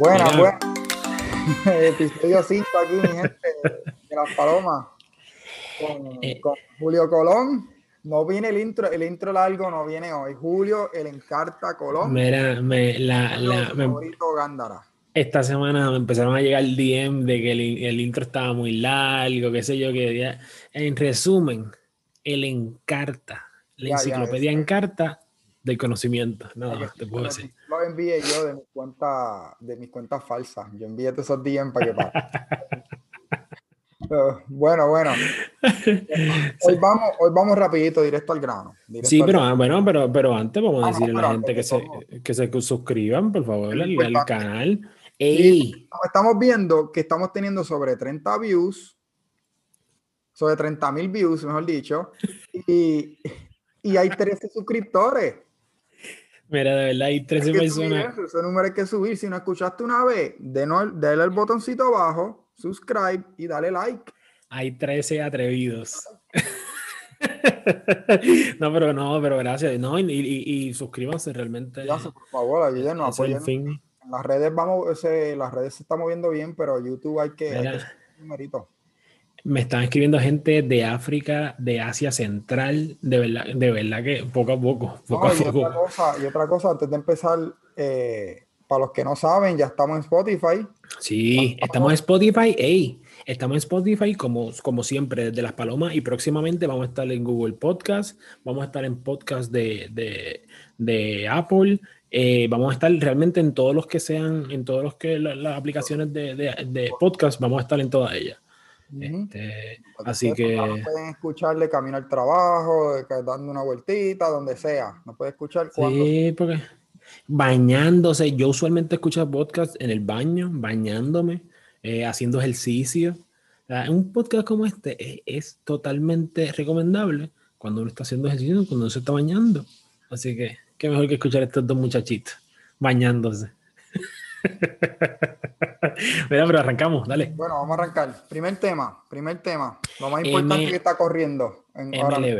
Buenas, buenas. Episodio 5 aquí, mi gente, de las palomas. Con, Eh. con Julio Colón. No viene el intro, el intro largo no viene hoy. Julio, el Encarta Colón. Mira, me, la, la- me- favorito Gándara. esta semana me empezaron a llegar DM de que el, el intro estaba muy largo, qué sé yo, que ya- en resumen, el Encarta, la Ya, enciclopedia. Encarta del conocimiento. Nada más te puedo decir. Envié yo de mis cuentas de mis cuentas falsas. Yo envié todos esos DM para que pase. Pero, bueno, bueno. Hoy vamos, hoy vamos rapidito, directo al grano. directo Sí, al pero ah, bueno, pero, pero antes vamos a Ah, no, decirle a pero la gente que se, que se suscriban, por favor, al, al canal. ¡Ey! Estamos viendo que estamos teniendo sobre 30 views, sobre 30 mil views, mejor dicho, y, y hay 13 suscriptores. Mira, de verdad, hay Hay 13 que subir personas. eso, ese número hay que subir. Si no escuchaste una vez, dale el botoncito abajo, subscribe y dale like. Hay 13 atrevidos. no, pero no, pero gracias. No, y, y- y suscríbanse realmente. Ya, por favor, ayúdenos, es apoyen. fin. Las redes vamos, ese- las redes se están moviendo bien, pero YouTube hay que, hay que subir un numerito. Me están escribiendo gente de África, de Asia Central, de verdad, de verdad que poco a poco, poco No, a y, otra poco. cosa, y otra cosa, antes de empezar, eh, para los que no saben, ya estamos en Spotify. Sí, estamos en Spotify, ey, estamos en Spotify como, como siempre, desde Las Palomas y próximamente vamos a estar en Google Podcast, vamos a estar en podcast de, de, de Apple, eh, vamos a estar realmente en todos los que sean, en todos los que la- las aplicaciones de, de, de podcast, vamos a estar en todas ellas. Este, Para así que... pues, pueden escuchar de camino al trabajo, dando una vueltita, donde sea. No puede escuchar cuando. Sí, porque bañándose, yo usualmente escucho podcast en el baño, bañándome, eh, haciendo ejercicio. Un podcast como este es, es totalmente recomendable cuando uno está haciendo ejercicio, cuando uno se está bañando. Así que, qué mejor que escuchar a estos dos muchachitos bañándose. Mira, pero arrancamos, dale. Bueno, vamos a arrancar. Primer tema, primer tema. Lo más importante M- que está corriendo en ahora mismo,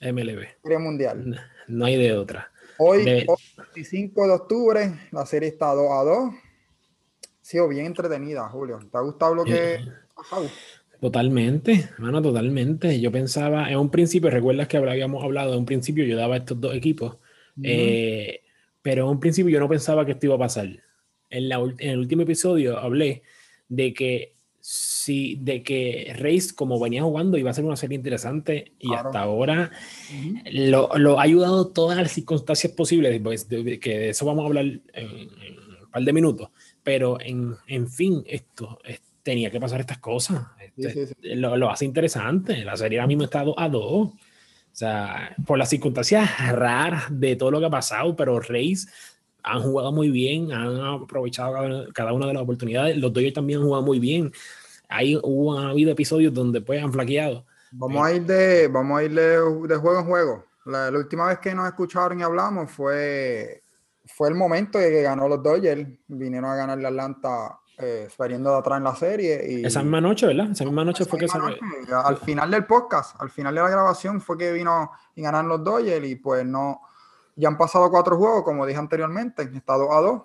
MLB, MLB, Serie Mundial. no hay de otra. Hoy, De- hoy, 25 de octubre, la serie está 2 a 2. Ha sido bien entretenida, Julio. ¿Te ha gustado lo que Eh? Totalmente, hermano, totalmente. Yo pensaba, en un principio, recuerdas que habíamos hablado, en un principio yo daba estos dos equipos, eh, pero en un principio yo no pensaba que esto iba a pasar. En, la, en el último episodio hablé de que sí, de que Reis, como venía jugando, iba a ser una serie interesante y Claro. hasta ahora Ujú. lo, lo ha ayudado todas las circunstancias posibles, pues, de- que de eso vamos a hablar en, en un par de minutos, pero en, en fin, esto es- tenía que pasar estas cosas. Sí, Este, sí, sí. Lo, lo hace interesante. La serie ahora mismo está 2 a 2. O sea, por las circunstancias raras de todo lo que ha pasado, pero Reis han jugado muy bien, han aprovechado cada, cada una de las oportunidades. Los Dodgers también han jugado muy bien. Ahí hubo, ha habido episodios donde pues han flaqueado. Vamos a ir de, vamos a ir de, de juego en juego. La, la última vez que nos escucharon y hablamos fue, fue el momento de que ganó los Dodgers. Vinieron a ganar la Atlanta eh, saliendo de atrás en la serie. Y Esa misma noche, ¿verdad? Esa misma noche esa fue que misma se... noche, al final del podcast, al final de la grabación, fue que vino y ganaron los Dodgers. Y pues no, ya han pasado cuatro juegos, como dije anteriormente, está 2 a 2.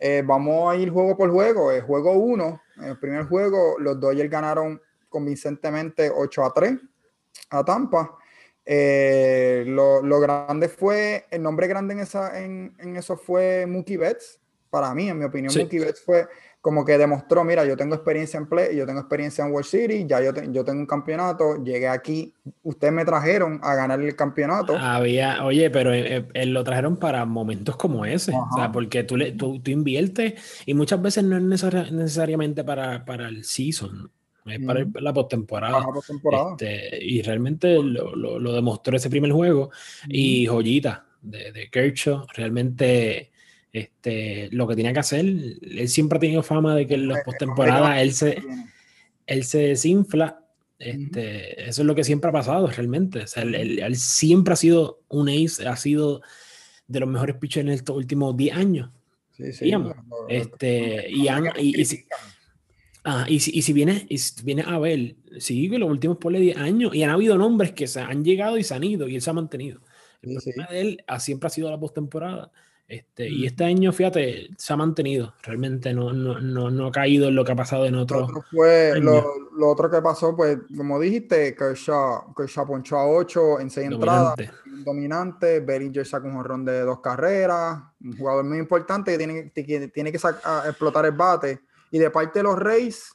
Eh, vamos a ir juego por juego. El juego 1, el primer juego, los Dodgers ganaron convincentemente 8 a 3 a Tampa. Eh, lo, lo grande fue, el nombre grande en, esa, en, en eso fue Mookie Betts. Para mí, en mi opinión, Sí. Mookie Betts fue como que demostró, mira, yo tengo experiencia en play, yo tengo experiencia en World Series, ya yo, te- yo tengo un campeonato, llegué aquí, ustedes me trajeron a ganar el campeonato. Había, oye, pero eh, eh, lo trajeron para momentos como ese, o sea, porque tú, le, tú, tú inviertes y muchas veces no es necesari- necesariamente para, para el season, es para el- la postemporada. Postemporada. Este, y realmente lo, lo- lo demostró ese primer juego. Y joyita de, de Kershaw, realmente este, lo que tenía que hacer, él siempre ha tenido fama de que en las Eh, postemporadas él se, él se desinfla. Este, Eso es lo que siempre ha pasado realmente. O sea, él, él- él siempre ha sido un ace, ha sido de los mejores pitchers en estos últimos 10 años. Sí, sí. digamos, Este, y, han- y- y si-. Ah, y si, y si vienes si vienes a ver, sí, que los últimos por 10 años, y han habido nombres que se han llegado y se han ido, y él se ha mantenido. El sí. problema de él ha- siempre ha sido la postemporada. Este, Y este año, fíjate, se ha mantenido. Realmente no, no, no, no ha caído en lo que ha pasado en otros. Lo, fue, lo, lo, otro que pasó, pues, como dijiste, Kershaw, Kershaw ponchó a 8 en 6 entradas. Dominante. Bellinger sacó un jorrón de dos carreras. Un jugador muy importante que tiene, que, tiene que explotar el bate. Y de parte de los Reyes,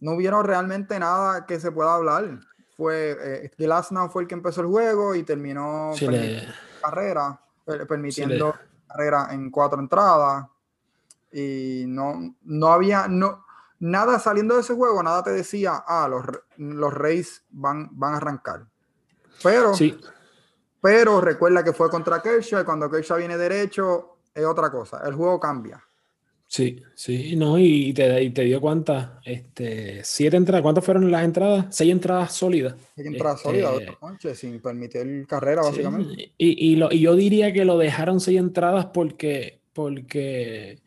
no hubieron realmente nada que se pueda hablar. Fue eh, Glasnow fue el que empezó el juego y terminó carrera, permitiendo carrera en cuatro entradas. Y no, no había no, nada saliendo de ese juego, nada te decía, ah, los, los Reyes van, van a arrancar. Pero, sí. pero recuerda que fue contra Kershaw y cuando Kershaw viene derecho es otra cosa, el juego cambia. Sí, sí, no, y te, te dio cuántas, este, siete entradas, ¿cuántas fueron las entradas? Seis entradas sólidas. Seis entradas sólidas, este, sin permitir carrera, básicamente. Y, y, lo, y yo diría que lo dejaron seis entradas porque, porque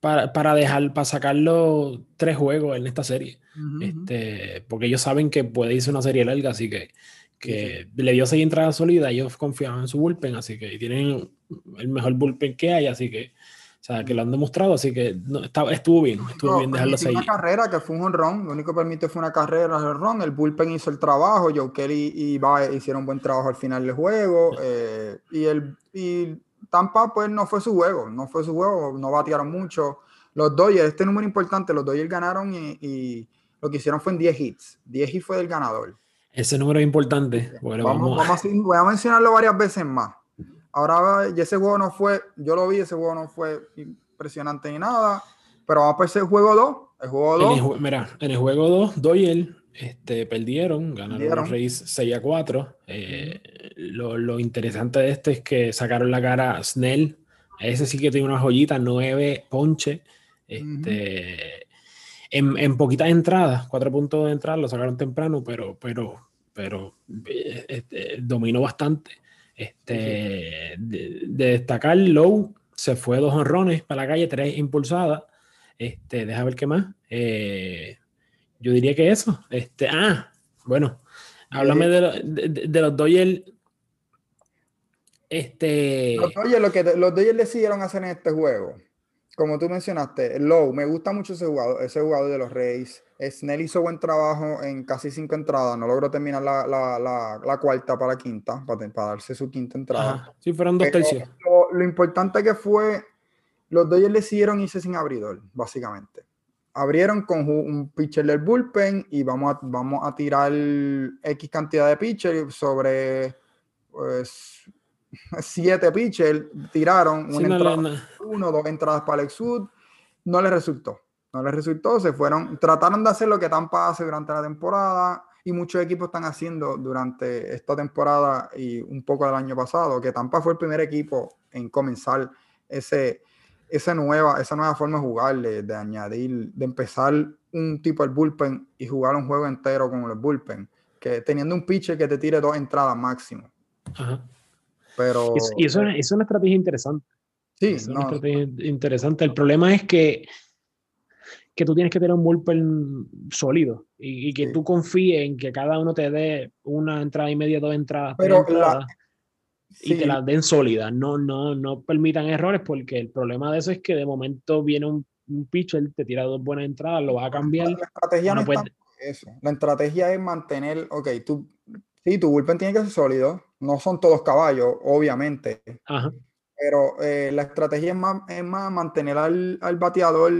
para, para dejar, para sacarlo tres juegos en esta serie. este, porque ellos saben que puede irse una serie larga, así que, que le dio seis entradas sólidas, ellos confiaban en su bullpen, así que tienen el mejor bullpen que hay, así que sea, que lo han demostrado, así que no, estaba, estuvo bien, estuvo bien dejarlo seguir. una carrera que fue un honrón, lo único que permite fue una carrera, el honrón, el bullpen hizo el trabajo, Joe Kelly y Bae hicieron buen trabajo al final del juego, eh, y, el, y Tampa pues no fue su juego, no fue su juego, no batearon mucho. Los Dodgers, este número importante, los Dodgers ganaron y, lo que hicieron fue en 10 hits, 10 hits fue del ganador. Ese número es importante. Bueno, vamos, vamos a, voy a mencionarlo varias veces más. Ahora ese juego no fue, yo lo vi, ese juego no fue impresionante ni nada, pero vamos a ver el juego 2. El juego 2. Mira, en el juego 2, Doyle este, perdieron, ganaron los Reyes 6 a 4. Eh, lo, lo, interesante de este es que sacaron la cara a Snell. Ese sí que tiene una joyita, 9 ponche. Este, en, en, poquitas entradas, 4 puntos de entrada, lo sacaron temprano, pero, pero, pero eh, este, dominó bastante. Este, de, destacar, Low se fue dos honrones para la calle, tres impulsadas. Este, deja ver qué más. Eh, yo diría que eso. Este, ah, bueno, háblame de, de, los Dodgers. Este... Los Dodgers, lo que los Dodgers decidieron hacer en este juego, como tú mencionaste, Low, me gusta mucho ese jugador, ese jugador de los Reyes. Snell hizo buen trabajo en casi cinco entradas, no logró terminar la, la, la, la cuarta para quinta, para, para, darse su quinta entrada. Sí, fueron dos tercios. Lo, importante que fue, los Dodgers decidieron irse sin abridor, básicamente. Abrieron con un pitcher del bullpen y vamos a, vamos a tirar X cantidad de pitchers sobre pues, siete pitchers. Tiraron una entrada, uno, dos entradas para el Sud. No les resultó no les resultó, se fueron, trataron de hacer lo que Tampa hace durante la temporada y muchos equipos están haciendo durante esta temporada y un poco del año pasado, que Tampa fue el primer equipo en comenzar ese, esa, nueva, esa nueva forma de jugar, de, añadir, de empezar un tipo de bullpen y jugar un juego entero con el bullpen, que teniendo un pitcher que te tire dos entradas máximo. Pero, y eso, es una estrategia interesante. Sí, es una estrategia interesante. El problema es que que tú tienes que tener un bullpen sólido y, que tú confíes en que cada uno te dé una entrada y media, dos entradas, Pero y te las den sólidas. No, no, no permitan errores porque el problema de eso es que de momento viene un, un pitcher, te tira dos buenas entradas, lo va a cambiar. La estrategia no, es eso. La estrategia es mantener, ok, tú, sí, tu bullpen tiene que ser sólido. No son todos caballos, obviamente. Pero eh, la estrategia es más, es más mantener al, al bateador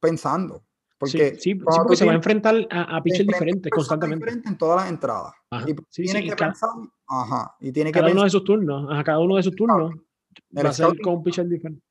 pensando. Porque, sí, porque se va a enfrentar a, a pitchers diferentes constantemente. en todas las entradas. y tiene que pensar, ajá, y tiene cada que uno de sus turnos, a cada uno de sus turnos va a ser con un pitcher diferente.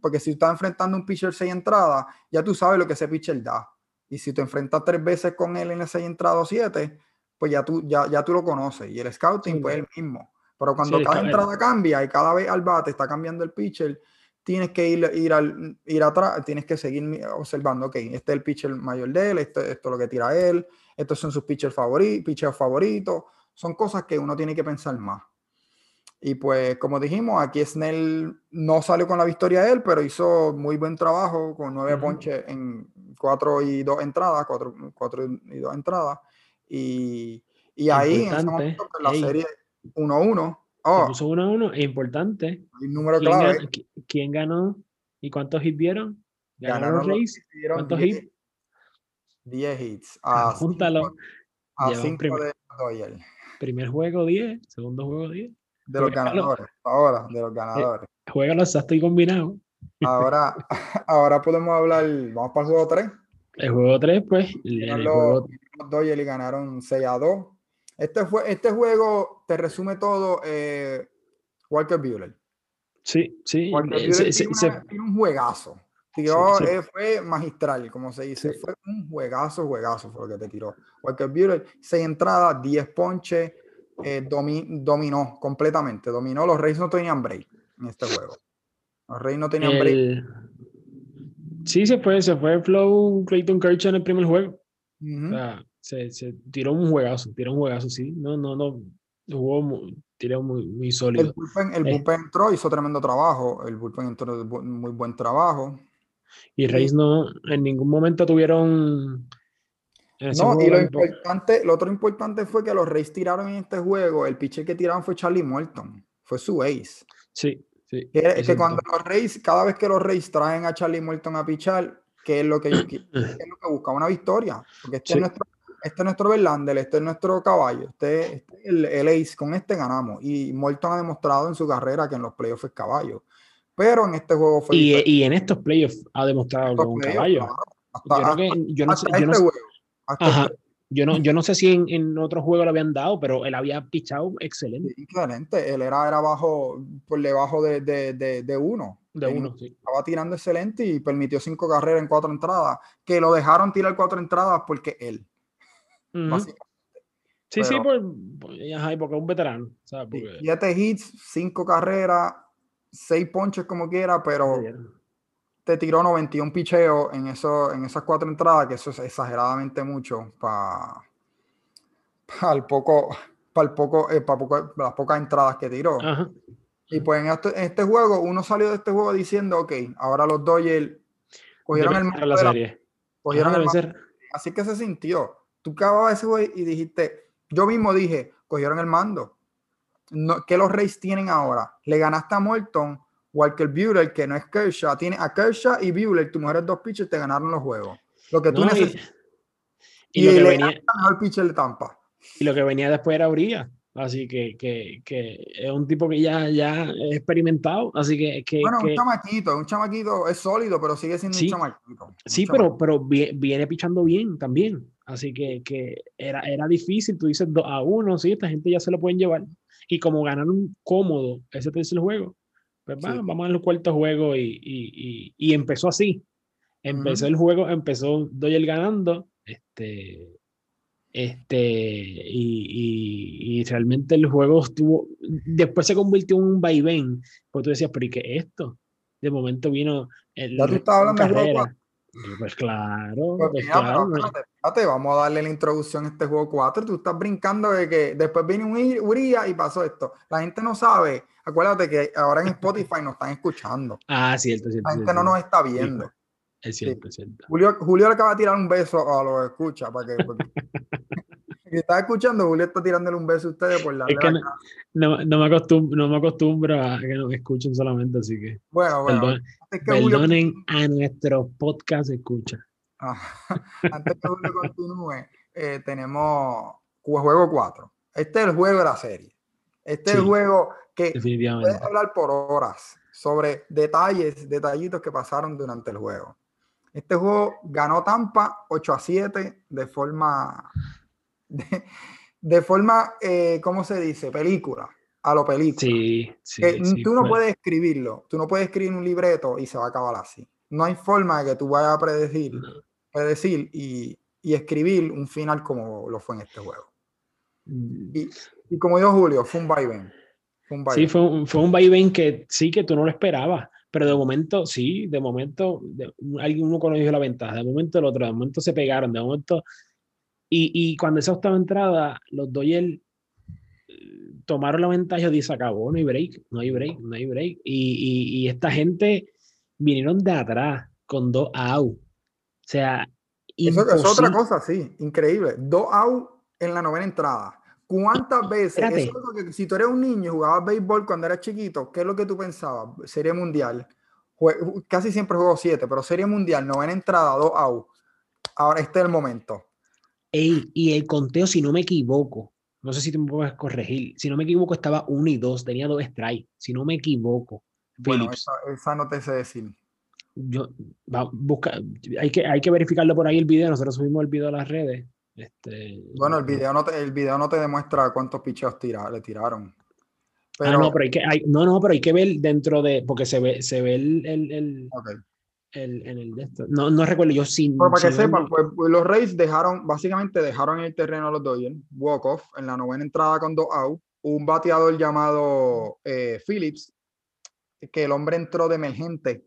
porque si estás enfrentando un pitcher seis entradas, ya tú sabes lo que ese pitcher da. Y si te enfrentas tres veces con él en ese seis entradas o siete, pues ya tú, ya, ya tú lo conoces. Y el scouting, pues es el mismo. Pero cuando cada entrada cambia y cada vez al bate está cambiando el pitcher, tienes que ir, ir, al, ir atrás, tienes que seguir observando, ok, este es el pitcher mayor de él, esto, esto es lo que tira él, estos son sus pitchers favoritos, pitchers favoritos, son cosas que uno tiene que pensar más. Y pues, como dijimos, aquí Snell no salió con la victoria de él, pero hizo muy buen trabajo con nueve ponches en cuatro y dos entradas, cuatro, cuatro y dos entradas. Y, y ahí, en ese momento, la serie 1-1, Oh. puso 1 a 1, es importante. número ¿Quién, clave. Ganó, ¿Quién ganó y cuántos hits dieron? ¿Ganaron, los Rays? ¿Cuántos hits? 10 hits. A Júntalo. A 5 de Doyle. Primer juego 10, segundo juego 10. De los ganadores, ahora, de los ganadores. Eh, juega los exacto y combinado. Ahora, ahora podemos hablar, vamos para el juego 3. El juego 3, pues. El, los, juego... los Dodgers ganaron 6 a 2. Este, fue, este juego te resume todo eh, Walker Buehler. Sí, sí. Walker eh, Buehler se, tiene, se, una, se... tiene un juegazo. Tiró, sí. Eh, fue magistral, como se dice. Sí. Fue un juegazo, juegazo fue lo que te tiró. Walker Buehler, 6 entradas, 10 ponches, eh, domi, dominó completamente. Dominó. Los Reyes no tenían break en este juego. Los Reyes no tenían el... break. Sí, se fue, se fue Flow Clayton Kershaw en el primer juego. Uh -huh. o sea, se, se, tiró un juegazo, tiró un juegazo, sí. No, no, no. Jugó muy, tiró muy, muy sólido. El bullpen, el bullpen eh. entró, hizo tremendo trabajo. El bullpen entró muy buen trabajo. Y Reyes no, en ningún momento tuvieron. No, y lo importante, lo otro importante fue que los Reyes tiraron en este juego, el pitcher que tiraron fue Charlie Morton, fue su ace. Sí, sí. Que, es que cuando los Reyes, cada vez que los Reyes traen a Charlie Morton a pichar, que es lo que, que, es lo que busca? Una victoria. Porque este, sí. es, nuestro, este es nuestro Verlander, este es nuestro caballo, este, este es el, el, ace, con este ganamos. Y Morton ha demostrado en su carrera que en los playoffs es caballo. Pero en este juego fue. Y, y en estos playoffs ha demostrado que es un caballo. Yo, no sé. Yo no este. Este. Yo no, yo no sé si en, en otro juego lo habían dado, pero él había pichado excelente. Sí, excelente. Él era, era bajo, por debajo de, de, de, de uno. De uno, sí. Estaba tirando excelente y permitió cinco carreras en cuatro entradas. Que lo dejaron tirar cuatro entradas porque él. Uh -huh. Básicamente. Sí, pero, sí, por, ajá, porque es un veterano. ¿sabes? Porque... Siete hits, cinco carreras, seis ponches como quiera, pero te tiró 91 picheos en, eso, en esas cuatro entradas, que eso es exageradamente mucho para pa el poco, para el poco, eh, para poco, las pocas entradas que tiró. Ajá. Y pues en este, en este, juego, uno salió de este juego diciendo, ok, ahora los Dodgers cogieron Debe el. La serie. cogieron Ajá, el ser... Así que se sintió. Tú acababas ese juego y dijiste, yo mismo dije, cogieron el mando. No, ¿Qué los Reyes tienen ahora? Le ganaste a Morton, Walker Buehler, que no es Kershaw, tiene a Kershaw y Buehler, tus mujeres dos pitchers te ganaron los juegos. Lo que tú no, necesitas. Y, y, y, lo que venía, el pitcher de Tampa. Y lo que venía después era Urias. Así que, que, que, es un tipo que ya, ya experimentado. Así que. que bueno, que... un chamaquito, un chamaquito es sólido, pero sigue siendo sí, un chamaquito. Un sí, chamaquito. pero, pero viene pichando bien también. Así que, que era, era difícil. Tú dices 2 a 1, sí, esta gente ya se lo pueden llevar. Y como ganaron cómodo ese tercer juego, pues va, sí. vamos al cuarto juego y, y, y, y empezó así. Empezó uh -huh. el juego, empezó Doyle ganando. Este, este, y, y, realmente el juego estuvo. Después se convirtió en un vaivén. Porque tú decías, pero ¿y qué es esto? De momento vino. El, tú estabas hablando de Pues claro. Pues pues mira, claro. Pero espérate, vamos a darle la introducción a este juego 4. Tú estás brincando de que después viene un Uría y pasó esto. La gente no sabe. Acuérdate que ahora en Spotify nos están escuchando. Ah, cierto, cierto. La gente cierto. no nos está viendo. Sí, es cierto, sí. es cierto. Julio, Julio le acaba de tirar un beso a los escucha para que. Porque... si está escuchando, Julio está tirándole un beso a ustedes por la. Es que no, no, no, me acostumbro, no me acostumbro a que nos escuchen solamente, así que. Bueno, bueno. Perdón, es que perdonen Julio... a nuestro podcast escucha. Ah, antes que Julio continúe, eh, tenemos juego 4. Este es el juego de la serie. Este sí, es el juego que puedes hablar por horas sobre detalles, detallitos que pasaron durante el juego. Este juego ganó Tampa 8 a 7 de forma, de, de forma, eh, ¿cómo se dice? Película, a lo película. Sí, sí, sí, tú no fue. puedes escribirlo, tú no puedes escribir un libreto y se va a acabar así. No hay forma de que tú vayas a predecir, predecir y, y, escribir un final como lo fue en este juego. Mm. Y, y como dijo Julio, fue un vaivén. Un sí, fue un, fue un vaivén que sí que tú no lo esperabas, pero de momento, sí, de momento, alguien uno conoció la ventaja, de momento el otro, de momento se pegaron, de momento. Y, y cuando esa octava entrada, los Doyle tomaron la ventaja y se acabó, no hay break, no hay break, no hay break. Y, y, y esta gente vinieron de atrás con dos out. O sea, eso es otra cosa, sí, increíble. Dos out en la novena entrada ¿Cuántas veces? Eso es que si tú eres un niño y jugabas béisbol cuando eras chiquito, ¿qué es lo que tú pensabas? Serie mundial. casi siempre juego 7, pero serie mundial, no en entrada, 2 out. Ahora este es el momento. Y el conteo, si no me equivoco, no sé si tú me puedes corregir, si no me equivoco, estaba 1 y 2, tenía dos strikes, si no me equivoco. Bueno, esa, no te sé decir. Yo, busca, hay, que, hay que verificarlo por ahí el video, nosotros subimos el video a las redes. Este, bueno, el video no te, el video no te demuestra cuántos picheos tira, le tiraron. Pero, ah, no, pero hay que, hay, no, no, pero hay que ver dentro de, porque se ve, se ve el, el, el, el en el de esto. No, no recuerdo yo sin. Pero para que sepan, pues, pues, los Rays dejaron, básicamente dejaron en el terreno a los Dodgers, walk off en la novena entrada con dos out, un bateador llamado eh, Phillips, que el hombre entró de emergente,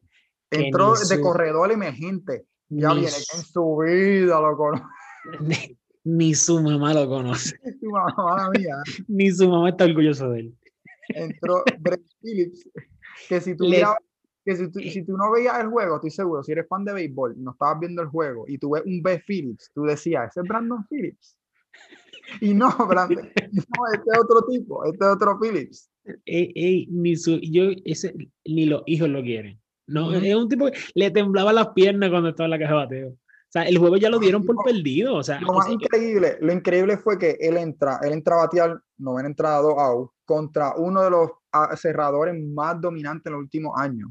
entró de corredor emergente. Ya viene en su vida lo conoce. Ni su mamá lo conoce. su mamá mía. Ni su mamá está orgulloso de él. Entró Brett Phillips, que si tú que si tú, si tú, no veías el juego, estoy seguro, si eres fan de béisbol, no estabas viendo el juego y tú ves un B. Phillips, tú decías, ese es Brandon Phillips. Y no, Brandon, no, este es otro tipo, este es otro Phillips. Ey, ni, su, yo, ese, ni los hijos lo quieren. No, es un tipo que le temblaba las piernas cuando estaba en la caja de bateo. O sea, el juego ya lo dieron por perdido. O sea, lo más increíble, lo increíble fue que él entra, él entra a batear novena entrada dos out contra uno de los ah, cerradores más dominantes en los últimos años,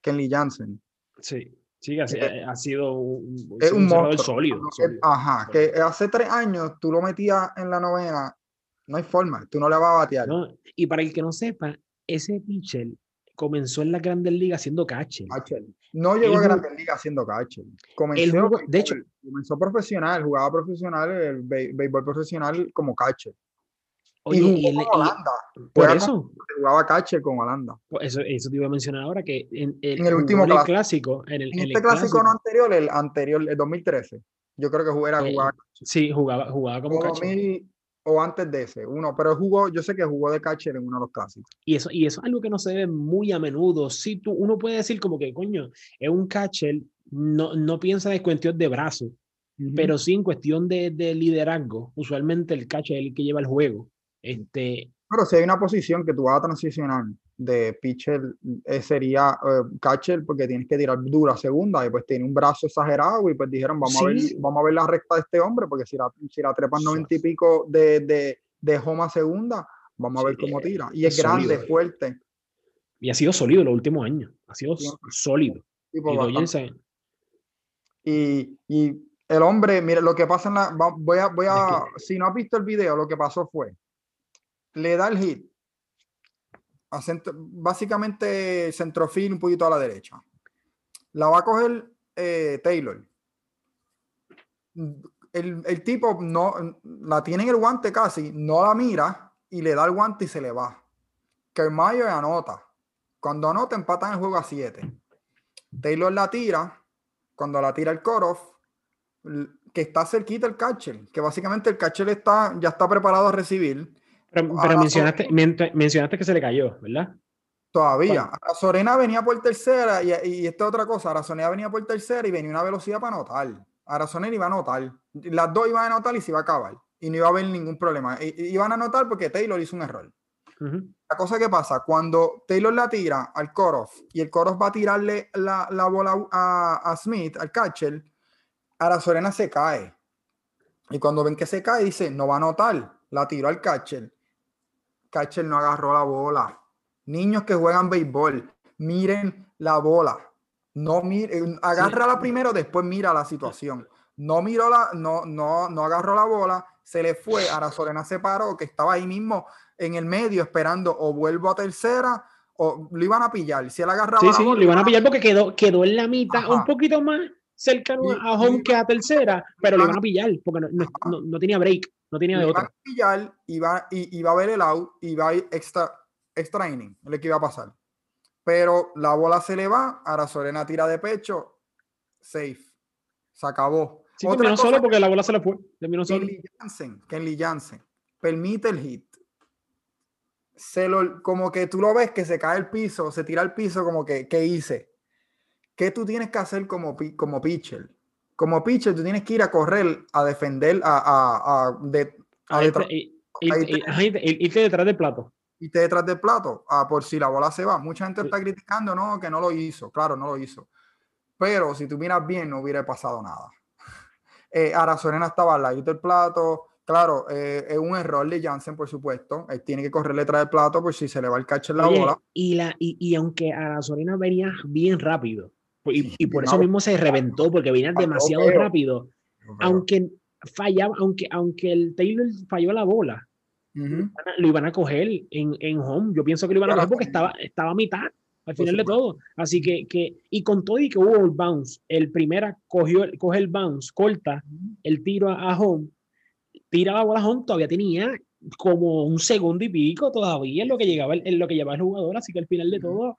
Kenley Jansen. Sí, sí, ha, eh, ha sido un, un, cerrador sólido, Ajá, que hace tres años tú lo metías en la novena, no hay forma, tú no le vas a batear. y para el que no sepa, ese pitcher comenzó en la Grandes Ligas siendo catcher. No llegó a Grandes Ligas siendo catcher. Comenzó, de hecho, comenzó profesional, jugaba profesional, el béisbol profesional como catcher. Y jugó con Holanda. Por eso. Jugaba catcher con Holanda. eso, eso te iba a mencionar ahora, que en, el último clásico. En, el, este clásico, no anterior, el anterior, el 2013. Yo creo que jugaba, eh, Sí, jugaba, jugaba como catcher o antes de ese, uno, pero jugó, yo sé que jugó de catcher en uno de los clásicos. Y eso, y eso es algo que no se ve muy a menudo. Si tú, uno puede decir como que, coño, es un catcher, no, no piensa en cuestión de brazo, pero sí en cuestión de, de, liderazgo. Usualmente el catcher es el que lleva el juego. Este, pero si hay una posición que tú vas a transicionar de pitcher, eh, sería eh, catcher porque tienes que tirar dura segunda y pues tiene un brazo exagerado y pues dijeron vamos, a, ver, vamos a ver la recta de este hombre porque si la, si la trepan 90 y pico de, de, de homa segunda, vamos a ver cómo tira. Y es, grande, fuerte. Y ha sido sólido los últimos años, ha sido sólido. y, y, el hombre, mire, lo que pasa en la, voy a, voy a, si no has visto el video, lo que pasó fue, le da el hit. básicamente centrofil un poquito a la derecha. La va a coger eh, Taylor. El, tipo no la tiene en el guante casi, no la mira y le da el guante y se le va. Kermayo anota. Cuando anota, empatan el juego a 7. Taylor la tira. Cuando la tira el Koroff, que está cerquita el catcher, que básicamente el catcher está, ya está preparado a recibir pero, mencionaste, mencionaste que se le cayó, ¿verdad? Todavía. Sorena venía por tercera y, y esta otra cosa. Arazonena venía por tercera y venía una velocidad para anotar. Arazonena iba a anotar. Las dos iban a anotar y se iba a acabar. Y no iba a haber ningún problema. iban a anotar porque Taylor hizo un error. La cosa que pasa, cuando Taylor la tira al Koroff y el Koroff va a tirarle la, la bola a, a, Smith, al catcher, Arazorena se cae. Y cuando ven que se cae, dice, no va a anotar. La tiró al catcher catcher no agarró la bola. Niños que juegan béisbol, miren la bola. No miren, agárrala primero, después mira la situación. No miró la, no, no, no agarró la bola, se le fue. Arazorena se paró, que estaba ahí mismo en el medio esperando o vuelvo a tercera o lo iban a pillar. Si él agarraba. Sí, sí, lo iban a pillar porque quedó, quedó en la mitad, un poquito más cercano a home que a tercera, pero lo iban a pillar porque no, no, no tenía break. No tenía de otra. Iba a pillar, iba, iba a ver el out, iba a ir extra, extra inning, lo que iba a pasar. Pero la bola se le va, ahora Sorena tira de pecho, safe. Se acabó. Sí, Otra solo porque la bola se le fue. Kenley Jansen, Kenley Jansen, permite el hit. Se lo, como que tú lo ves que se cae el piso, se tira el piso, como que, ¿qué hice? ¿Qué tú tienes que hacer como, como pitcher? Como pitcher, tú tienes que ir a correr, a defender, a, a, a, de, a y, te detrás del plato. Y te detrás del plato, ah, por si la bola se va. Mucha gente está criticando, no, que no lo hizo. Claro, no lo hizo. Pero si tú miras bien, no hubiera pasado nada. Eh, Arazorena estaba al lado del plato. Claro, eh, es un error de Jansen, por supuesto. Él tiene que correr detrás del plato por si se le va el cacho en la bola. Y, la, y, y aunque Arazorena venía bien rápido, y, y por eso mismo se reventó, porque venía demasiado rápido. Aunque fallaba, aunque, aunque el Taylor falló la bola, lo iban a coger en, en, home. Yo pienso que lo iban a coger porque estaba, estaba a mitad al final de todo. Así que, que, y con todo y que hubo el bounce, el primera cogió, coge el bounce, corta el tiro a, home, tira la bola a home, todavía tenía como un segundo y pico todavía en lo que llegaba en lo que llevaba el jugador, así que al final de todo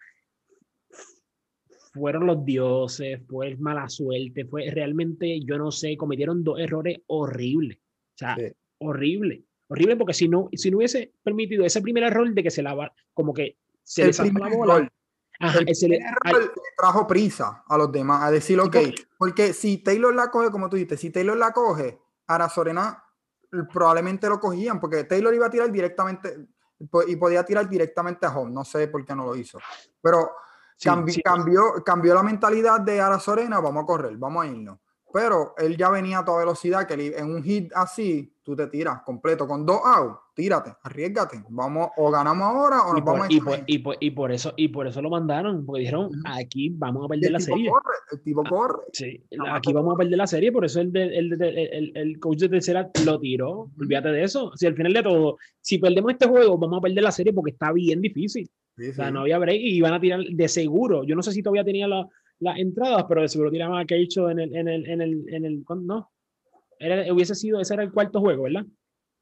fueron los dioses, fue mala suerte, fue realmente, yo no sé, cometieron dos errores horribles. O sea, horrible. Horrible porque si no, si no hubiese permitido ese primer error de que se lava, como que se le sacó la bola. ese le, trajo prisa a los demás a decir, ok, porque si Taylor la coge, como tú dices, si Taylor la coge, Ara Sorena probablemente lo cogían, porque Taylor iba a tirar directamente y podía tirar directamente a home, no sé por qué no lo hizo, pero cambió, cambió la mentalidad de Ara Sorena, vamos a correr, vamos a irnos. Pero él ya venía a toda velocidad, que en un hit así, tú te tiras completo con dos outs, tírate, arriesgate. Vamos, o ganamos ahora o nos vamos a y por, y, por, y por, eso, y por eso lo mandaron, porque dijeron, aquí vamos a perder la serie. Corre, el tipo ah, corre. Sí, aquí vamos a perder la serie, por eso el, el, el, el, coach de tercera lo tiró. Olvídate de eso. Si al final de todo, si perdemos este juego, vamos a perder la serie porque está bien difícil. O sea, no había break y iban a tirar de seguro. Yo no sé si todavía tenía la, las entradas, pero de seguro tiraba a hecho en el, en el, en el, en el, no, era, hubiese sido, ese era el cuarto juego, ¿verdad?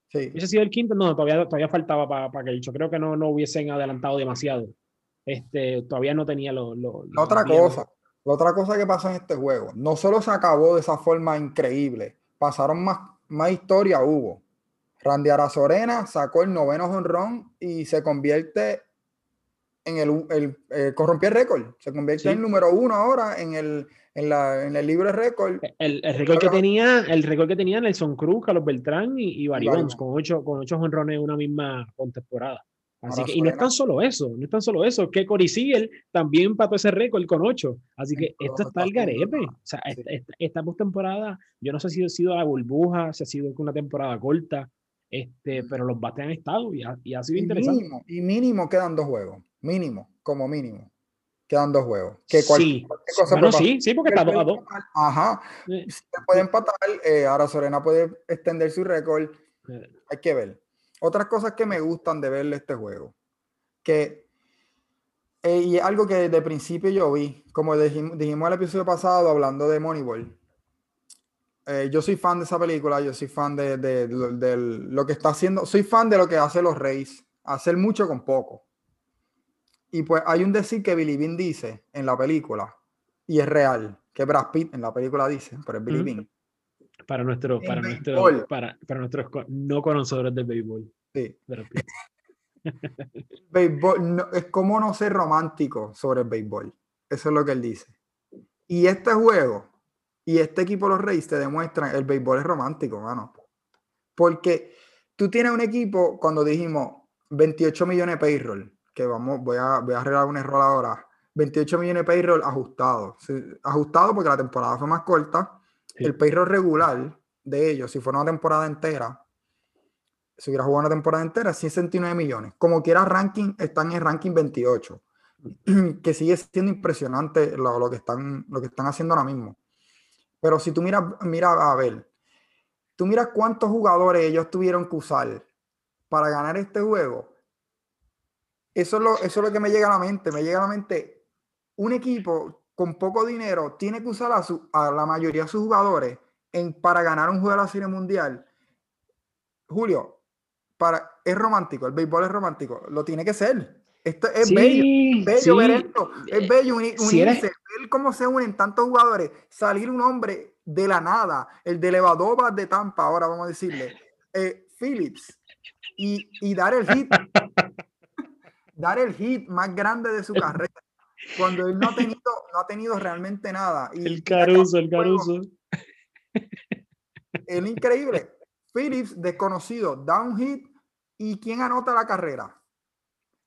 Sí. Hubiese sido el quinto, no, todavía, todavía faltaba para, para hecho creo que no, no hubiesen adelantado demasiado. Este, todavía no tenía lo, lo, la otra cosa, la otra cosa que pasó en este juego, no solo se acabó de esa forma increíble, pasaron más, más historia hubo. Randy Arazorena sacó el noveno jonrón y se convierte en el, el eh, corrompió el récord. Se convierte en número uno ahora en el, en, la, en el libro de récord. El, el récord que tenía, el récord que tenía Nelson Cruz, Carlos Beltrán y, y Barry con ocho, con ocho honrones en una misma temporada. Así que, y no es tan solo eso, no es tan solo eso, que Cory Siegel también pató ese récord con ocho. Así que esto está al garete. O sea, esta, esta, postemporada, yo no sé si ha sido la burbuja, si ha sido una temporada corta, este, pero los bates han estado y ha, y ha sido interesante. Mínimo, y mínimo quedan dos juegos. Mínimo, como mínimo. Quedan dos juegos. Que sí. Cosa sí, sí, porque está 2 a 2. Ajá. Sí. Si puede empatar, eh, ahora Sorena puede extender su récord. Hay que ver. Otras cosas que me gustan de verle este juego. Que eh, y algo que de principio yo vi, como dijimos, dijimos el episodio pasado hablando de Moneyball. Eh, yo soy fan de esa película, yo soy fan de, de, de, lo que está haciendo, soy fan de lo que hace los Reyes, hacer mucho con poco. Y pues hay un decir que Billy Bean dice en la película, y es real, que Brad Pitt en la película dice, pero es Billy Bean. Para, nuestro, para, nuestro, para, para, nuestros no conocedores del béisbol. Sí. béisbol, es como no ser romántico sobre el béisbol. Eso es lo que él dice. Y este juego y este equipo, los Reyes, te demuestran el béisbol es romántico, mano. Porque tú tienes un equipo, cuando dijimos 28 millones de payroll, que vamos, voy a, voy a arreglar un error ahora. 28 millones de payroll ajustados. Ajustado porque la temporada fue más corta. El payroll regular de ellos, si fuera una temporada entera, si hubiera jugado una temporada entera, 169 millones. Como quiera, ranking, están en el ranking 28, que sigue siendo impresionante lo, lo, que están, lo que están haciendo ahora mismo. Pero si tú miras, mira a ver, tú miras cuántos jugadores ellos tuvieron que usar para ganar este juego eso es, lo, eso es lo que me llega a la mente. Me llega a la mente un equipo con poco dinero tiene que usar a, su, a la mayoría de sus jugadores en, para ganar un juego de la Serie Mundial. Julio, para, es romántico, el béisbol es romántico, lo tiene que ser. Esto es bello, bello ver esto, es bello unirse, ver cómo se unen tantos jugadores, salir un hombre de la nada, el de Levadova de Tampa, ahora vamos a decirle, eh, Phillips, y, y dar el hit dar el hit más grande de su carrera, cuando él no ha tenido, no ha tenido realmente nada. Y el Caruso, el Caruso. Es increíble. Phillips, desconocido, da un hit ¿Y quién anota la carrera?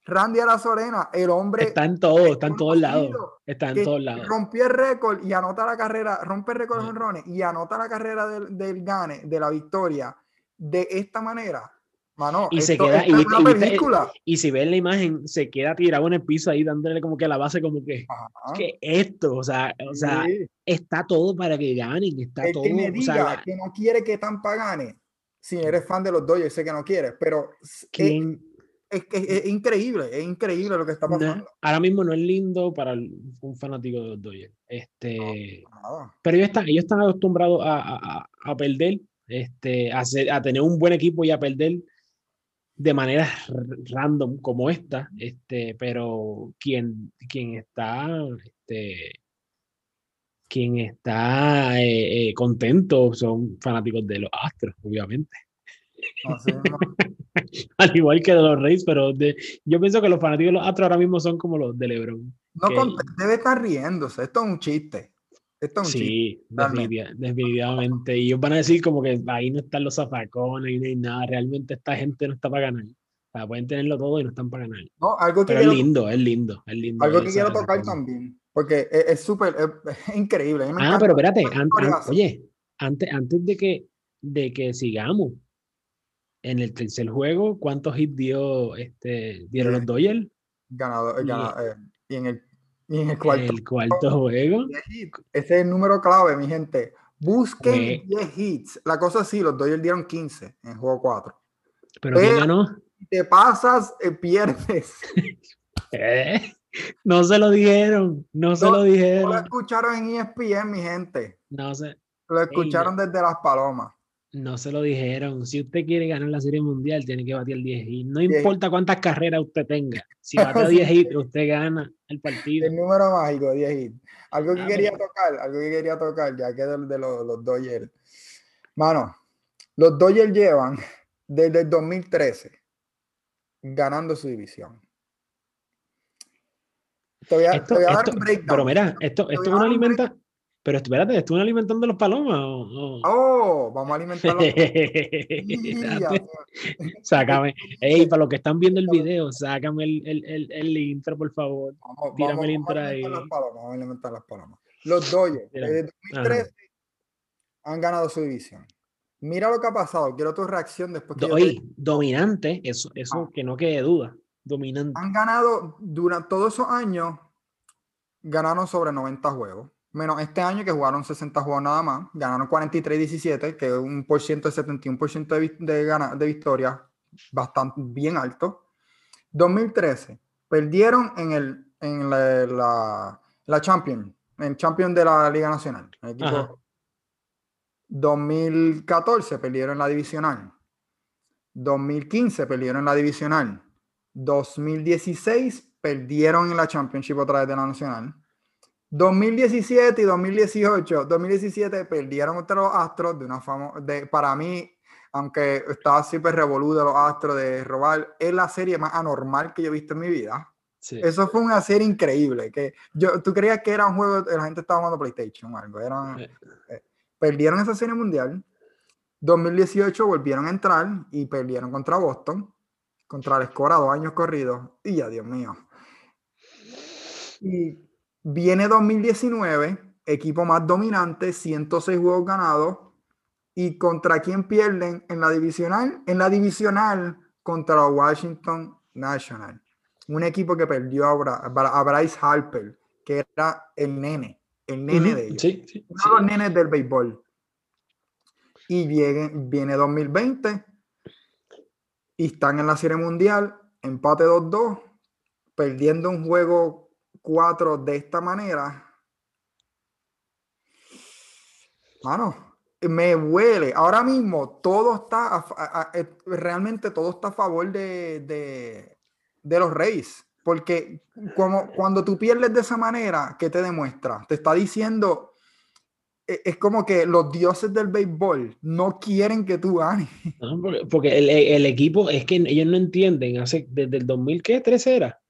Randy Arazorena, el hombre. Está en todo, está en todos lados. Está en todos lados. Rompió el récord y anota la carrera, rompe el récord de honrones y anota la carrera del, del, gane, de la victoria de esta manera. Mano, y se queda, y, y, si ven la imagen, se queda tirado en el piso ahí dándole como que a la base, como que, que esto, o sea, o sea, está todo para que ganen, está todo. Que me diga que no quiere que Tampa gane, si eres fan de los Dodgers, sé que no quieres, pero ¿quién? Es, es, increíble, es increíble lo que está pasando. ahora mismo no es lindo para un fanático de los Dodgers. Este, pero ellos están, ellos están acostumbrados a, a, a perder, este, a, a, tener un buen equipo y a perder de manera random como esta, este, pero quien, quien está, este, quien está eh, eh, contento son fanáticos de los Astros, obviamente. Al igual que de los Reyes, pero yo pienso que los fanáticos de los Astros ahora mismo son como los de LeBron. No, debe estar riéndose, esto es un chiste. Esto es un sí, definitivamente. Y ellos van a decir como que ahí no están los zafacones y no hay nada. Realmente esta gente no está para ganar. O sea, pueden tenerlo todo y no están para ganar. No, algo que Pero es lindo, es lindo, es lindo. Algo que quiero tocar también, porque es súper, es, increíble. ah, pero espérate, oye, antes, antes de que, de que sigamos, en el tercer juego, ¿cuántos hits dio, este, dieron los Doyle? Ganado, y, eh, y, en el, y en el cuarto, el cuarto juego. Ese es el número clave, mi gente. Busquen 10 hits. La cosa sí, los Dodgers dieron 15 en el juego 4. Pero, ¿quién ganó? Te pasas, eh, pierdes. ¿Eh? No se lo dijeron, no, se lo dijeron. lo escucharon en ESPN, mi gente. No sé. Lo escucharon desde las palomas. No se lo dijeron. Si usted quiere ganar la Serie Mundial, tiene que batir el 10 hits. No importa cuántas carreras usted tenga. Si bate 10 hits, usted gana el partido. El número mágico, 10 hits. Algo que ah, quería tocar, algo que quería tocar, ya que de, de los, los Dodgers. Mano, los Dodgers llevan desde el 2013 ganando su división. Te voy a, esto, te voy a dar un breakdown. Pero mira, esto, esto es una alimenta, pero espérate, ¿están alimentando los palomas? O, Oh, vamos a alimentar sácame. Ey, para los que están viendo el video, sácame el, el, el, intro, por favor. Vamos, Tírame vamos, el intro vamos ahí. Las palomas, vamos a alimentar las palomas. Los Dodgers, desde 2013, han ganado su división. Mira lo que ha pasado. Quiero tu reacción después que Oye, dominante, eso, eso ah. que no quede duda. Dominante. Han ganado durante todos esos años, ganaron sobre 90 juegos menos este año que jugaron 60 juegos nada más, ganaron 43-17, que es un por ciento de 71% de, de, de victoria, bastante bien alto. 2013, perdieron en, el, en la, la, la Champion, en Champion de la Liga Nacional. 2014 perdieron en la divisional. 2015 perdieron en la divisional. 2016 perdieron en la Championship otra vez de la Nacional. 2017 y 2018, 2017 perdieron contra los Astros de una fama, de, para mí, aunque estaba súper revoludo los Astros de robar, es la serie más anormal que yo he visto en mi vida. Eso fue una serie increíble, que yo, tú creías que era un juego, la gente estaba jugando PlayStation o algo, eh, perdieron esa serie mundial, 2018 volvieron a entrar y perdieron contra Boston, contra el Escora dos años corridos, y ya Dios mío. Y Viene 2019, equipo más dominante, 106 juegos ganados. ¿Y contra quién pierden en la divisional? En la divisional contra Washington National. Un equipo que perdió a, Bryce Harper, que era el nene, el nene de ellos. Uno de los nenes del béisbol. Y viene, viene 2020 y están en la Serie Mundial, empate 2-2, perdiendo un juego cuatro de esta manera, mano, me huele. Ahora mismo todo está, eh, realmente todo está a favor de, de, los Reyes. Porque como, cuando tú pierdes de esa manera, ¿qué te demuestra? Te está diciendo, e, es como que los dioses del béisbol no quieren que tú ganes. porque, el, el, equipo, es que ellos no entienden, hace desde el 2013 era.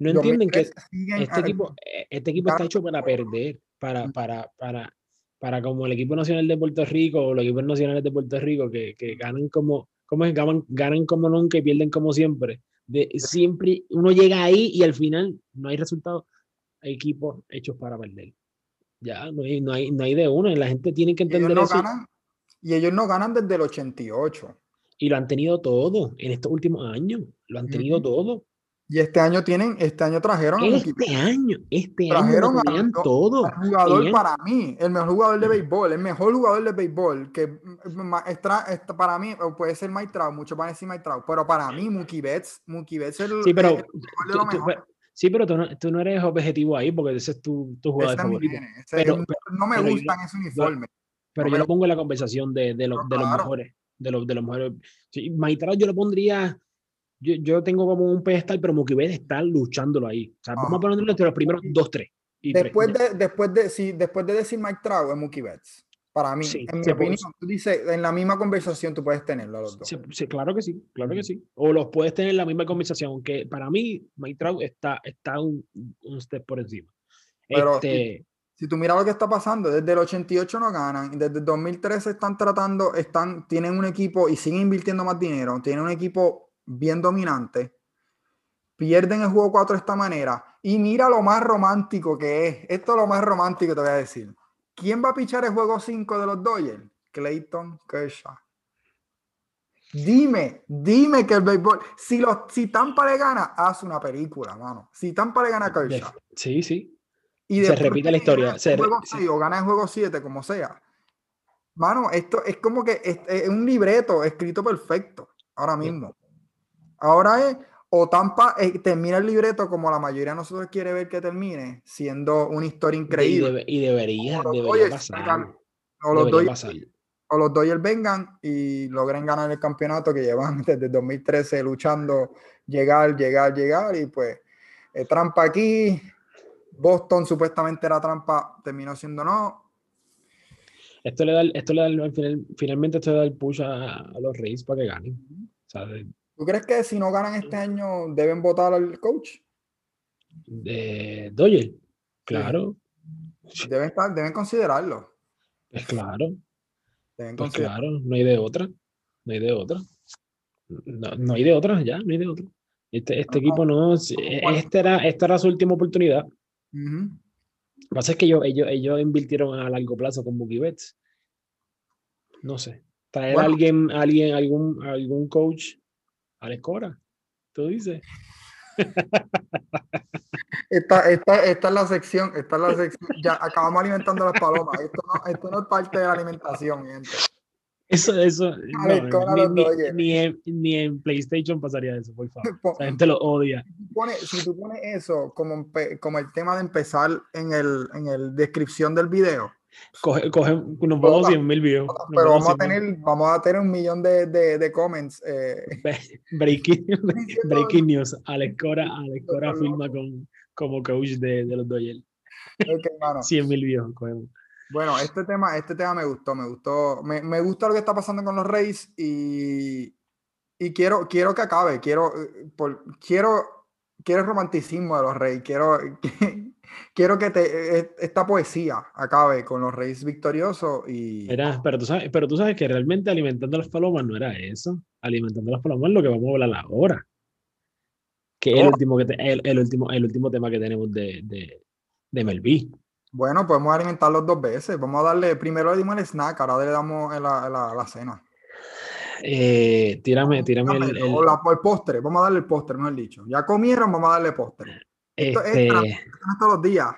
No entienden que este equipo, eh, este equipo está hecho para perder, para, para, para, para como el equipo nacional de Puerto Rico o los equipos nacionales de Puerto Rico que, que ganan como, ¿cómo es? Ganan, ganan como nunca y pierden como siempre. De, siempre uno llega ahí y al final no hay resultado. Hay equipos hechos para perder. Ya, no hay, no hay, no hay de uno. La gente tiene que entender ellos eso. Ganan, y ellos no ganan desde el 88. Y lo han tenido todo en estos últimos años. Lo han tenido uh -huh. todo. Y este año tienen, este año trajeron. Este año, este trajeron año tenían a, todo. Al jugador tenían... para mí, el mejor jugador de béisbol, el mejor jugador de béisbol, que extra, extra, para mí puede ser Mike Trout, muchos van a decir Mike Trout, pero para mí Mookie Betts, Mookie Betts es el, sí, pero, el, el tú, tú, sí, pero tú no, tú no, eres objetivo ahí porque ese es tu, tu jugador ese favorito. Viene, pero, pero, no me pero gustan esos uniformes. Pero no yo lo pongo en la conversación de, de, lo, de los mejores. De los, de los mejores. Sí, Mike Trout yo lo pondría yo, yo tengo como un pedestal, pero Mookie Betts está luchándolo ahí. O sea, vamos a ponerlo entre los primeros dos, tres. después, de, después, de, sí, después de decir Mike Trout, es Mookie Betts. Para mí, sí, en mi opinión, tú dices, en la misma conversación tú puedes tenerlo a los dos. Sí, sí, claro que sí, claro que sí. O los puedes tener en la misma conversación, aunque para mí Mike Trout está, está un, un step por encima. Pero este, si, si, tú miras lo que está pasando, desde el 88 no ganan, desde el 2013 están tratando, están, tienen un equipo y siguen invirtiendo más dinero, tienen un equipo bien dominante, pierden el juego 4 de esta manera. Y mira lo más romántico que es. Esto es lo más romántico que te voy a decir. ¿Quién va a pichar el juego 5 de los Dodgers? Clayton Kershaw. Dime, dime que el béisbol, si, los, si Tampa le gana, haz una película, mano. Si Tampa le gana a Kershaw. Sí, sí. Y se repite la historia. Se juego 6, o gana el juego 7, como sea. Mano, esto es como que es, es un libreto escrito perfecto ahora mismo. Ahora es, o Tampa eh, termina el libreto como la mayoría de nosotros quiere ver que termine, siendo una historia increíble. Y, y debería, o debería pasar. O los, o los Dodgers vengan y logren ganar el campeonato que llevan desde 2013 luchando, llegar, llegar, llegar, y pues eh, trampa aquí. Boston supuestamente era trampa, terminó siendo no. Esto le da, esto le da final, finalmente esto le da el push a, a los Reyes para que ganen. O sea, de, ¿Tú crees que si no ganan este año deben votar al coach? De Doyle, claro. Deben, estar, deben considerarlo. Pues claro. Deben pues claro, no hay de otra. No hay de otra. No, no, hay de otra, ya, no hay de otra. Este, este no, equipo no. Esta era, esta era su última oportunidad. Uh -huh. Lo que pasa es que ellos, ellos, ellos invirtieron a largo plazo con Mookie Betts. No sé. Traer bueno. a alguien, alguien, algún, algún coach Alex Cora, tú dices. Esta, esta, esta, es la sección, esta es la sección, ya acabamos alimentando las palomas, esto no, esto no es parte de la alimentación, gente. Eso, eso, no, ni, ni, ni, en, ni, en, PlayStation pasaría eso, por favor. La gente lo odia. Si tú pones, si tú pones eso como, como el tema de empezar en el, en el descripción del video, Coge, coge, nos vamos 100 mil views. Pero vamos a, tener, vamos a tener un millón de, de, de comments. Eh. Breaking, breaking news. Alex Cora, Alex Cora firma con, como coach de, de los Dodgers. Okay, 100 mil views. Cogemos. Bueno, este tema, este tema me gustó, me gustó. Me, me gusta lo que está pasando con los Reyes y, y quiero, quiero que acabe. Quiero, por, quiero, quiero romanticismo de los Reyes. Quiero, quiero que te, esta poesía acabe con los reyes victoriosos y... Era, pero, tú sabes, pero tú sabes que realmente alimentando las palomas no era eso. Alimentando las palomas es lo que vamos a hablar ahora. Que es el, último, que te, el, el, último, el último tema que tenemos de, de, de Melví. Bueno, podemos alimentarlos dos veces. Vamos a darle, primero le dimos el snack, ahora le damos la, la, la cena. Eh, tírame, tírame el, el... El postre, vamos a darle el postre, no el dicho. Ya comieron, vamos a darle postre. Esto este, es todos los días.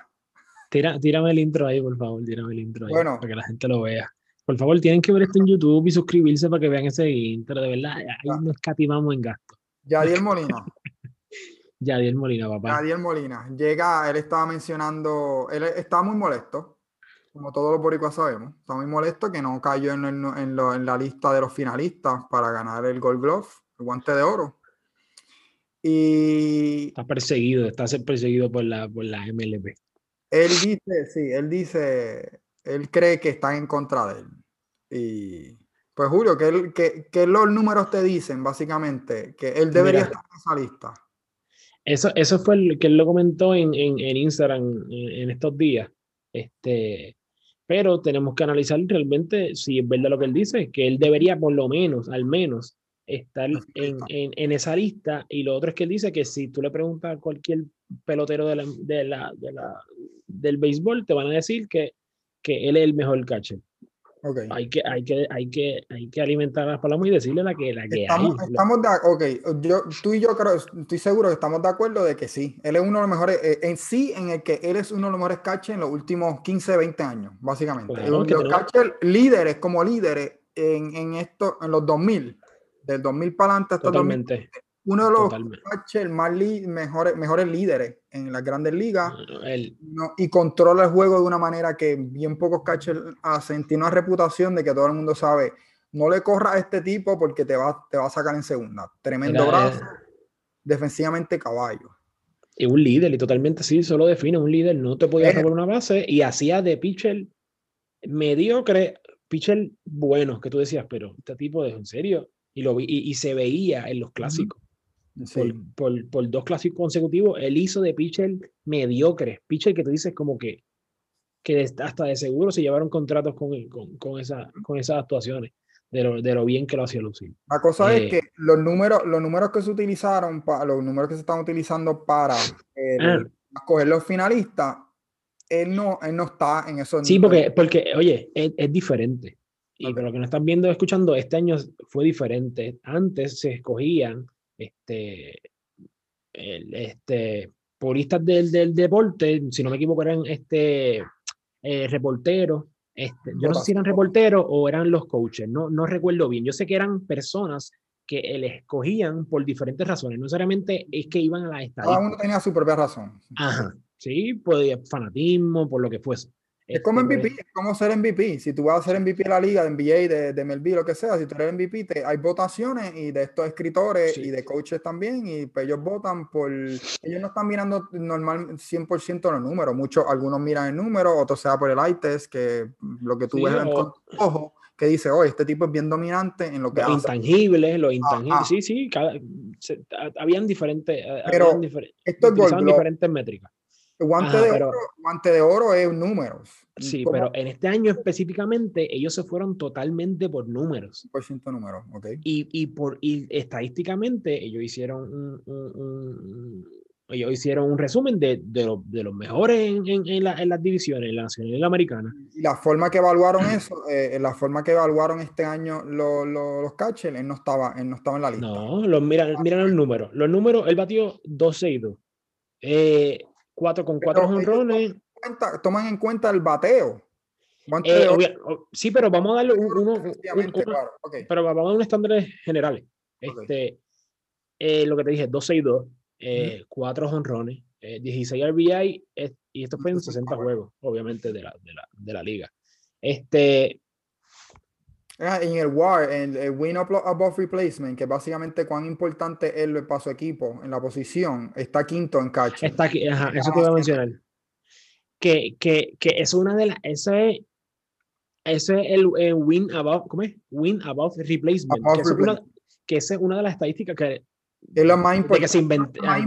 Tira, tírame el intro ahí, por favor, tírame el intro ahí, bueno. para que la gente lo vea. Por favor, tienen que ver esto en YouTube y suscribirse para que vean ese intro, de verdad, ahí ya. nos catimamos en gasto. Yadiel Molina. Yadiel Molina, papá. Yadiel Molina. Llega, él estaba mencionando, él estaba muy molesto, como todos los boricuas sabemos, está muy molesto que no cayó en, en, en, lo, en la lista de los finalistas para ganar el Gold Glove, el guante de oro. Y está perseguido, está perseguido por la, por la MLB. Él dice, sí, él dice, él cree que están en contra de él. Y pues Julio, que, él, que, que los números te dicen básicamente que él debería Mira, estar en esa lista. Eso, eso fue el que él lo comentó en, en, en Instagram en, en, estos días. Este, pero tenemos que analizar realmente si es verdad lo que él dice, que él debería por lo menos, al menos, estar en, en, esa lista. Y lo otro es que él dice que si tú le preguntas a cualquier pelotero de la, de la, de la, del béisbol, te van a decir que, que él es el mejor catcher. Okay. Hay, que, hay, que, hay, que, hay que alimentar las palomas y decirle la que, la que estamos, hay. Estamos de ok, yo, tú y yo creo, estoy seguro que estamos de acuerdo de que sí. Él es uno de los mejores, eh, en sí, en el que él es uno de los mejores catchers en los últimos 15, 20 años, básicamente. los, los catchers líderes, como líderes en, en, esto, en los 2000, del 2000 para adelante hasta Totalmente uno de los catchers más mejores, mejores líderes en las grandes ligas y controla el juego de una manera que bien pocos catchers hacen. Tiene una reputación de que todo el mundo sabe, no le corra a este tipo porque te va, te va a sacar en segunda. Tremendo brazo, defensivamente caballo. Y un líder, y totalmente sí, solo define un líder, no te podía robar una base y hacía de pitcher mediocre, pitcher bueno, que tú decías, pero este tipo es en serio. Y, lo, y se veía en los clásicos. Por, por, dos clásicos consecutivos, él hizo de pitcher mediocre. Pitcher que tú dices como que, que hasta de seguro se llevaron contratos con, con, con, esa, con esas actuaciones. De lo, de lo, bien que lo hacía lucir. La cosa es eh, que los números, los números que se utilizaron, para, los números que se están utilizando para ah. escoger los finalistas, él no, él no está en esos Sí, porque, porque oye, es, es diferente. Y para lo que no están viendo escuchando, este año fue diferente. Antes se escogían este, el, este, puristas del, del, deporte, si no me equivoco, eran este, eh, reporteros. Este, yo no sé si eran reporteros o eran los coaches, no, no recuerdo bien. Yo sé que eran personas que les escogían por diferentes razones, no necesariamente es que iban a la estadística. Cada uno tenía su propia razón. Ajá, sí, podía fanatismo, por lo que fuese. Es como MVP, pues es como ser MVP. Si tú vas a ser MVP de la liga, de NBA, de, de MLB, lo que sea, si tú eres MVP, te, hay votaciones y de estos escritores y de coaches también, y pues ellos votan por. Ellos no están mirando normal 100% los números. Muchos, algunos miran el número, otros sea por el eye test, que lo que tú ves en el ojo, que dice, oh, este tipo es bien dominante en lo que los Intangibles, los intangibles, sí, sí, cada, habían diferentes. Pero habían esto es diferentes métricas. Guante, de oro, guante de oro es números. Sí, pero en este año específicamente ellos se fueron totalmente por números. Por ciento números, ok. Y, y, por, y estadísticamente ellos hicieron un, un, ellos hicieron un resumen de, de, lo, de los mejores en, en, en, la, en, las divisiones, en la nacional y la americana. Y la forma que evaluaron eso, eh, la forma que evaluaron este año los, los, los catchers, él no, estaba, él no estaba en la lista. No, los, miran, miran los números. Los números, él batió 12 y 2. Eh, 4 con 4 jonrones. Toman en cuenta el bateo. Eh, sí, pero vamos a darle uno, pero vamos a dar un estándar general. Este, eh, lo que te dije, 12 y 2, eh, 4 jonrones, eh, 16 RBI, y esto fue en 60 juegos, obviamente, de la, de la, de la liga. Este, Ah, en el WAR, en el Win Above Replacement, que básicamente cuán importante es el paso equipo en la posición, está quinto en catch. Está aquí, ajá, eso te iba a mencionar. Que, que, que es una de las, ese es, ese es el, Win Above, ¿cómo es? Win Above Replacement. que, esa es una de las estadísticas que es la más importante.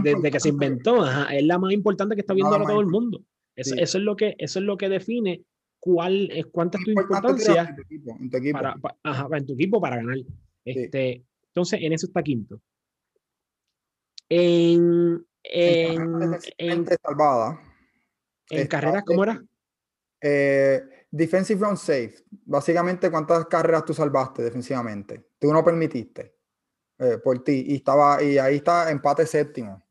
Desde que se inventó, ajá, es la más importante que está viendo ahora todo el mundo. Eso, eso, es lo que, eso es lo que define cuál es cuánta es tu importancia en tu equipo, en tu equipo. Para, ajá, en tu equipo para ganar. Este, Entonces, en eso está quinto. En, en, en, salvada. en carreras, ¿cómo era? Eh, defensive run safe. Básicamente, ¿cuántas carreras tú salvaste defensivamente? Tú no permitiste eh, por ti. Y, estaba, y ahí está empate séptimo.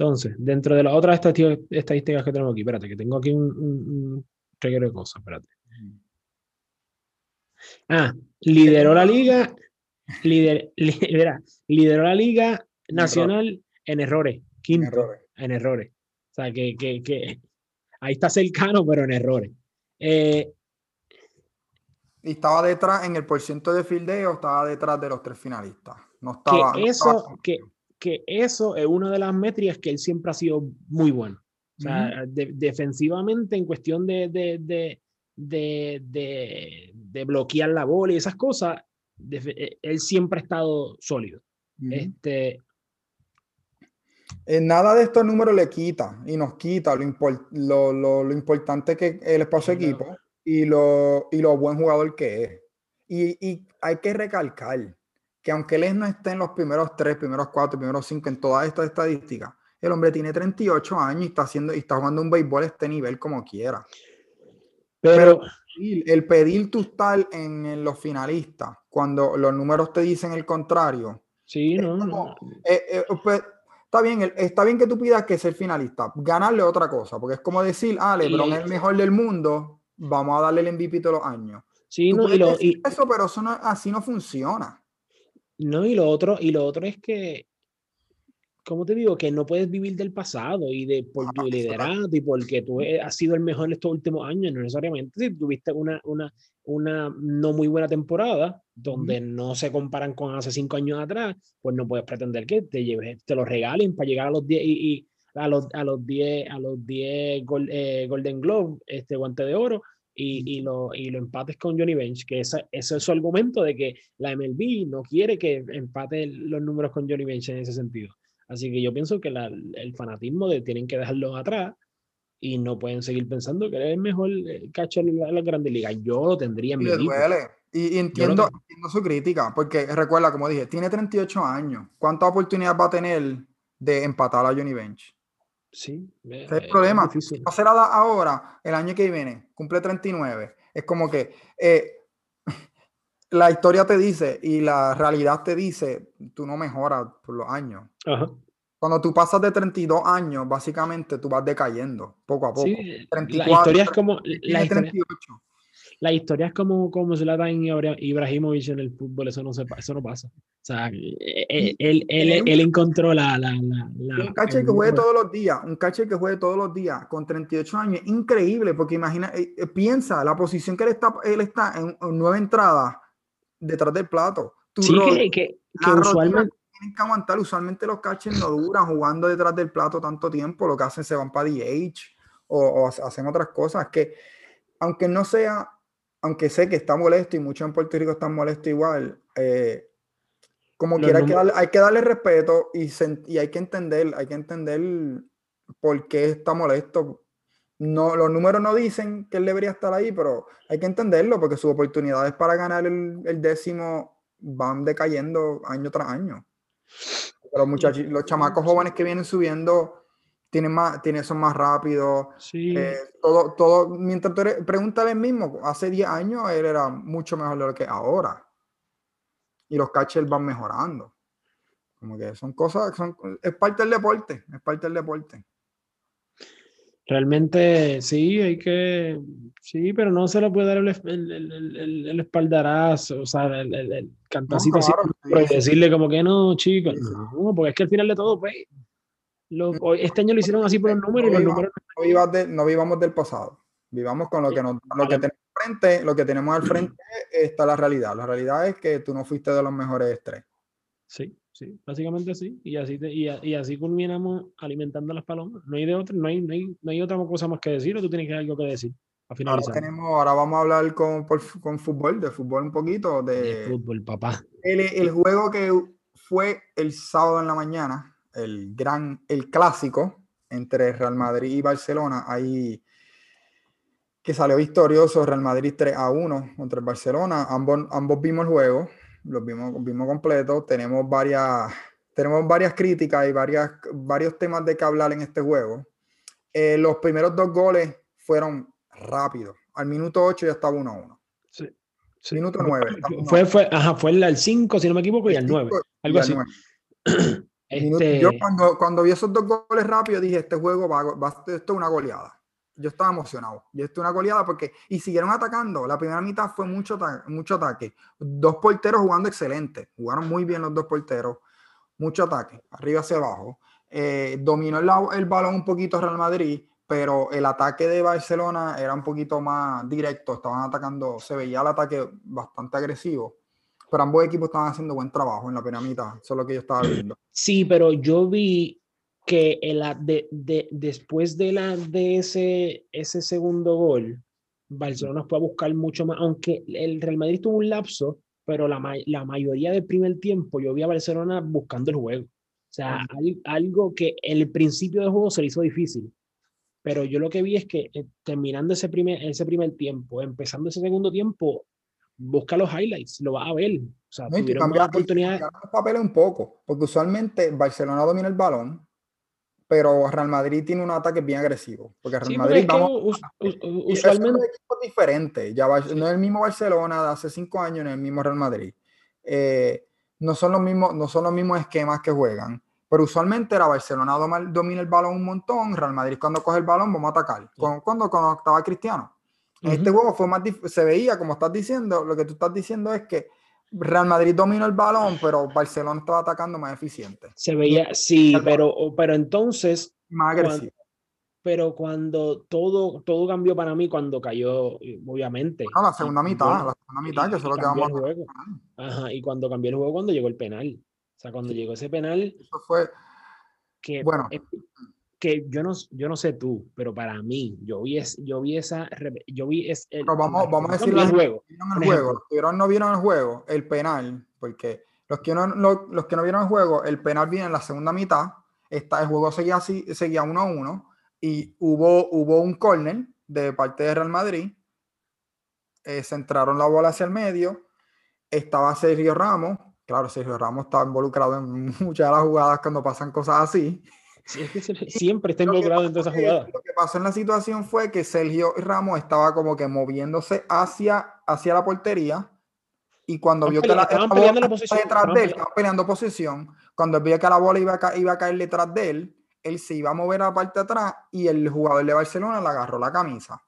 Entonces, dentro de las otras estadísticas que tenemos aquí, espérate, que tengo aquí un, un, reguero de cosas, espérate. Ah, lideró la liga, lider, lideró la liga nacional en errores, quinto, en errores. O sea, que, que, que, ahí está cercano, pero en errores. Eh, y estaba detrás, en el porcentaje de fildeo, estaba detrás de los tres finalistas. No estaba. Que eso, que que eso es una de las métricas que él siempre ha sido muy bueno. O sea, defensivamente en cuestión de, de, de, de, bloquear la bola y esas cosas, eh, él siempre ha estado sólido. este, en nada de estos números le quita y nos quita lo, lo, lo, lo importante que el espacio equipo. y lo, y lo buen jugador que es. Y, y, hay que recalcar que aunque él no esté en los primeros tres, primeros cuatro, primeros cinco en todas estas estadísticas, el hombre tiene 38 años y está, haciendo, y está jugando un béisbol a este nivel como quiera. Pero, el pedir tu estar en, los finalistas, cuando los números te dicen el contrario. Sí, no, no. Eh, eh, pues, está bien, está bien que tú pidas que ser finalista, ganarle otra cosa, porque es como decir, ah, LeBron es el mejor del mundo, vamos a darle el MVP todos los años. Sí, no, y lo, eso, pero eso no, así no funciona. No, y lo otro, y lo otro es que ¿cómo te digo? Que no puedes vivir del pasado y de por tu liderazgo y porque tú has sido el mejor en estos últimos años, no necesariamente. Si tuviste una, una, una no muy buena temporada, donde no se comparan con hace cinco años atrás, pues no puedes pretender que te, lleves, te lo regalen para llegar a los 10 y, a los, a los 10 a los 10 eh, Golden Globe, este guante de oro, y, y, lo, y lo empates con Johnny Bench, que ese, ese, es su argumento de que la MLB no quiere que empate los números con Johnny Bench en ese sentido. Así que yo pienso que el fanatismo de tienen que dejarlo atrás y no pueden seguir pensando que eres el mejor eh, catcher de la, la Grande Liga. Yo lo tendría en y mi duele. Y, entiendo, entiendo, su crítica, porque recuerda, como dije, tiene 38 años. ¿Cuánta oportunidad va a tener de empatar a Johnny Bench? Sí. Me, es el eh, problema. Ahora, el año que viene, cumple 39. Es como que eh, la historia te dice y la realidad te dice, tú no mejoras por los años. Ajá. Cuando tú pasas de 32 años, básicamente tú vas decayendo poco a poco. Sí, la historia es como... La las historias como, como Zlatan Ibrahimovic en el fútbol, eso no, se, eso no pasa. O sea, eh, él, él, él, encontró la, un caché que juegue todos los días, un caché que juegue todos los días con 38 años, increíble, porque imagina, eh, eh, piensa la posición que él está, él está en, nueve entradas detrás del plato. Sí, que, usualmente tienen que aguantar. Usualmente los catchers no duran jugando detrás del plato tanto tiempo. Lo que hacen se van para DH o, o hacen otras cosas que, aunque no sea aunque sé que está molesto y muchos en Puerto Rico están molestos igual, eh, como quiera, hay que, darle, hay que darle respeto y, y, hay que entender, hay que entender por qué está molesto no, los números no dicen que él debería estar ahí, pero hay que entenderlo porque sus oportunidades para ganar el, el décimo van decayendo año tras año. Los muchachos, los chamacos jóvenes que vienen subiendo tienen más, tienen, son más rápidos. Sí. Eh, todo, todo, mientras tú eres, pregúntale mismo, hace 10 años él era mucho mejor de lo que ahora. Y los catchers van mejorando. Como que son cosas, son, es parte del deporte, es parte del deporte. Realmente sí, hay que, sí, pero no se le puede dar el, el, el, espaldarazo, o sea, el, el cantacito así, decirle como que no, chicos, no, porque es que al final de todo, pues, este año lo hicieron así por los números y los números... No, vivamos del pasado, vivamos con lo que, nos, lo que tenemos frente, lo que tenemos al frente está la realidad, la realidad es que tú no fuiste de los mejores tres. Sí, Sí, básicamente sí. Y así, y, y, así culminamos alimentando las palomas. No hay, de otro, no, hay, no, hay, no hay otra cosa más que decir o tú tienes algo que decir. Ahora, tenemos, ahora vamos a hablar con, con fútbol, de fútbol un poquito. De, de fútbol, papá. El, el, juego que fue el sábado en la mañana, el gran, el clásico entre Real Madrid y Barcelona, ahí que salió victorioso Real Madrid 3 a 1 contra el Barcelona. Ambos, ambos vimos el juego los vimos, vimos completos. Tenemos varias, tenemos varias críticas y varias, varios temas de que hablar en este juego. Eh, los primeros dos goles fueron rápidos. Al minuto 8 ya estaba 1 a 1. Sí. Minuto 9. Fue, fue, ajá, fue el al 5, si no me equivoco, y al 9. Algo así. Este... Yo cuando, cuando vi esos dos goles rápidos dije, este juego va, va, esto es una goleada yo estaba emocionado. Yo estoy una goleada porque, y siguieron atacando. La primera mitad fue mucho, mucho ataque. Dos porteros jugando excelente. Jugaron muy bien los dos porteros. Mucho ataque, arriba hacia abajo. Eh, dominó el, el, balón un poquito Real Madrid, pero el ataque de Barcelona era un poquito más directo. Estaban atacando, se veía el ataque bastante agresivo. Pero ambos equipos estaban haciendo buen trabajo en la primera mitad. Eso es lo que yo estaba viendo. Sí, pero yo vi que el, de, de, después de, la, de ese, ese segundo gol, Barcelona fue a buscar mucho más, aunque el Real Madrid tuvo un lapso, pero la, la mayoría del primer tiempo yo vi a Barcelona buscando el juego. O sea, algo que el principio del juego se le hizo difícil. Pero yo lo que vi es que eh, terminando ese primer, ese primer tiempo, empezando ese segundo tiempo, busca los highlights, lo vas a ver. O sea, tuvieron más oportunidades. los papeles un poco, porque usualmente Barcelona domina el balón, pero Real Madrid tiene un ataque bien agresivo. Porque Real Madrid, vamos, usualmente. Es un diferente. Ya no es el mismo Barcelona de hace cinco años, no es el mismo Real Madrid. Eh, no, son los mismos, no son los mismos esquemas que juegan. Pero usualmente era Barcelona domina el balón un montón, Real Madrid cuando coge el balón vamos a atacar. Cuando, cuando, estaba Cristiano. En este juego fue más se veía, como estás diciendo, lo que tú estás diciendo es que Real Madrid dominó el balón, pero Barcelona estaba atacando más eficiente. Se veía, sí, pero, pero entonces. Más agresivo. pero cuando todo, todo cambió para mí cuando cayó, obviamente. No, la segunda mitad, la segunda mitad, que eso es lo que vamos a juego. Ajá, y cuando cambió el juego, cuando llegó el penal. O sea, cuando llegó ese penal. Eso fue. Que, bueno que yo no, yo no sé tú, pero para mí, yo vi, es, yo vi esa, yo vi es el, vamos, vamos a decir el juego. El juego. Los que no vieron el juego, el penal, porque los que no, los, que no vieron el juego, el penal viene en la segunda mitad, está, el juego seguía así, seguía 1 a 1 y hubo, hubo un córner de parte de Real Madrid, eh, centraron la bola hacia el medio, estaba Sergio Ramos, claro, Sergio Ramos está involucrado en muchas de las jugadas cuando pasan cosas así, siempre está involucrado en toda esa jugada. Lo que pasó en la situación fue que Sergio Ramos estaba como que moviéndose hacia, hacia la portería y cuando vio que la, bola detrás de él, estaban peleando posición, cuando vio que la bola iba a, iba a caer detrás de él, él se iba a mover a la parte de atrás y el jugador de Barcelona le agarró la camisa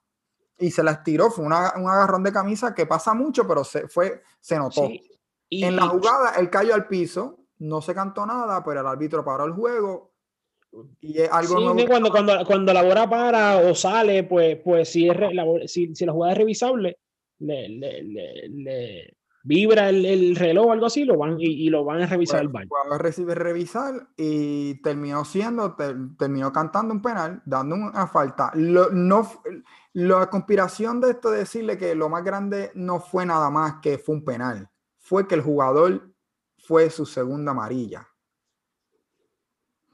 y se la estiró. Fue un agarrón de camisa que pasa mucho, pero se, fue, se notó. Y, en la jugada, él cayó al piso, no se cantó nada, pero el árbitro paró el juego y es algo sí, cuando, cuando, cuando la bola para o sale, pues, pues si, es la, si, si la jugada es revisable, le, le, le, vibra el, el, reloj o algo así lo van, y, y lo van a revisar el bar. recibe revisar y terminó siendo, terminó cantando un penal, dando una falta. Lo, no, la conspiración de esto de decirle que lo más grande no fue nada más que fue un penal, fue que el jugador fue su segunda amarilla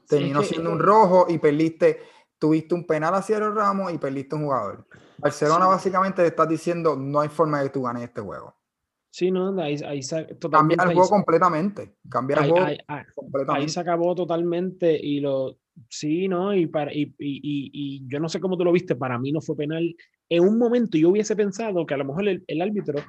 terminó siendo un rojo y perdiste, tuviste un penal hacia el Ramos y perdiste un jugador. Barcelona básicamente te estás diciendo no hay forma de que tú ganes este juego. Sí, no, ahí, ahí Cambia el juego completamente. Cambia el juego completamente. Ahí se acabó totalmente y lo. Sí, ¿no? Y, para, y, y, y, yo no sé cómo tú lo viste, para mí no fue penal. En un momento yo hubiese pensado que a lo mejor el, el árbitro.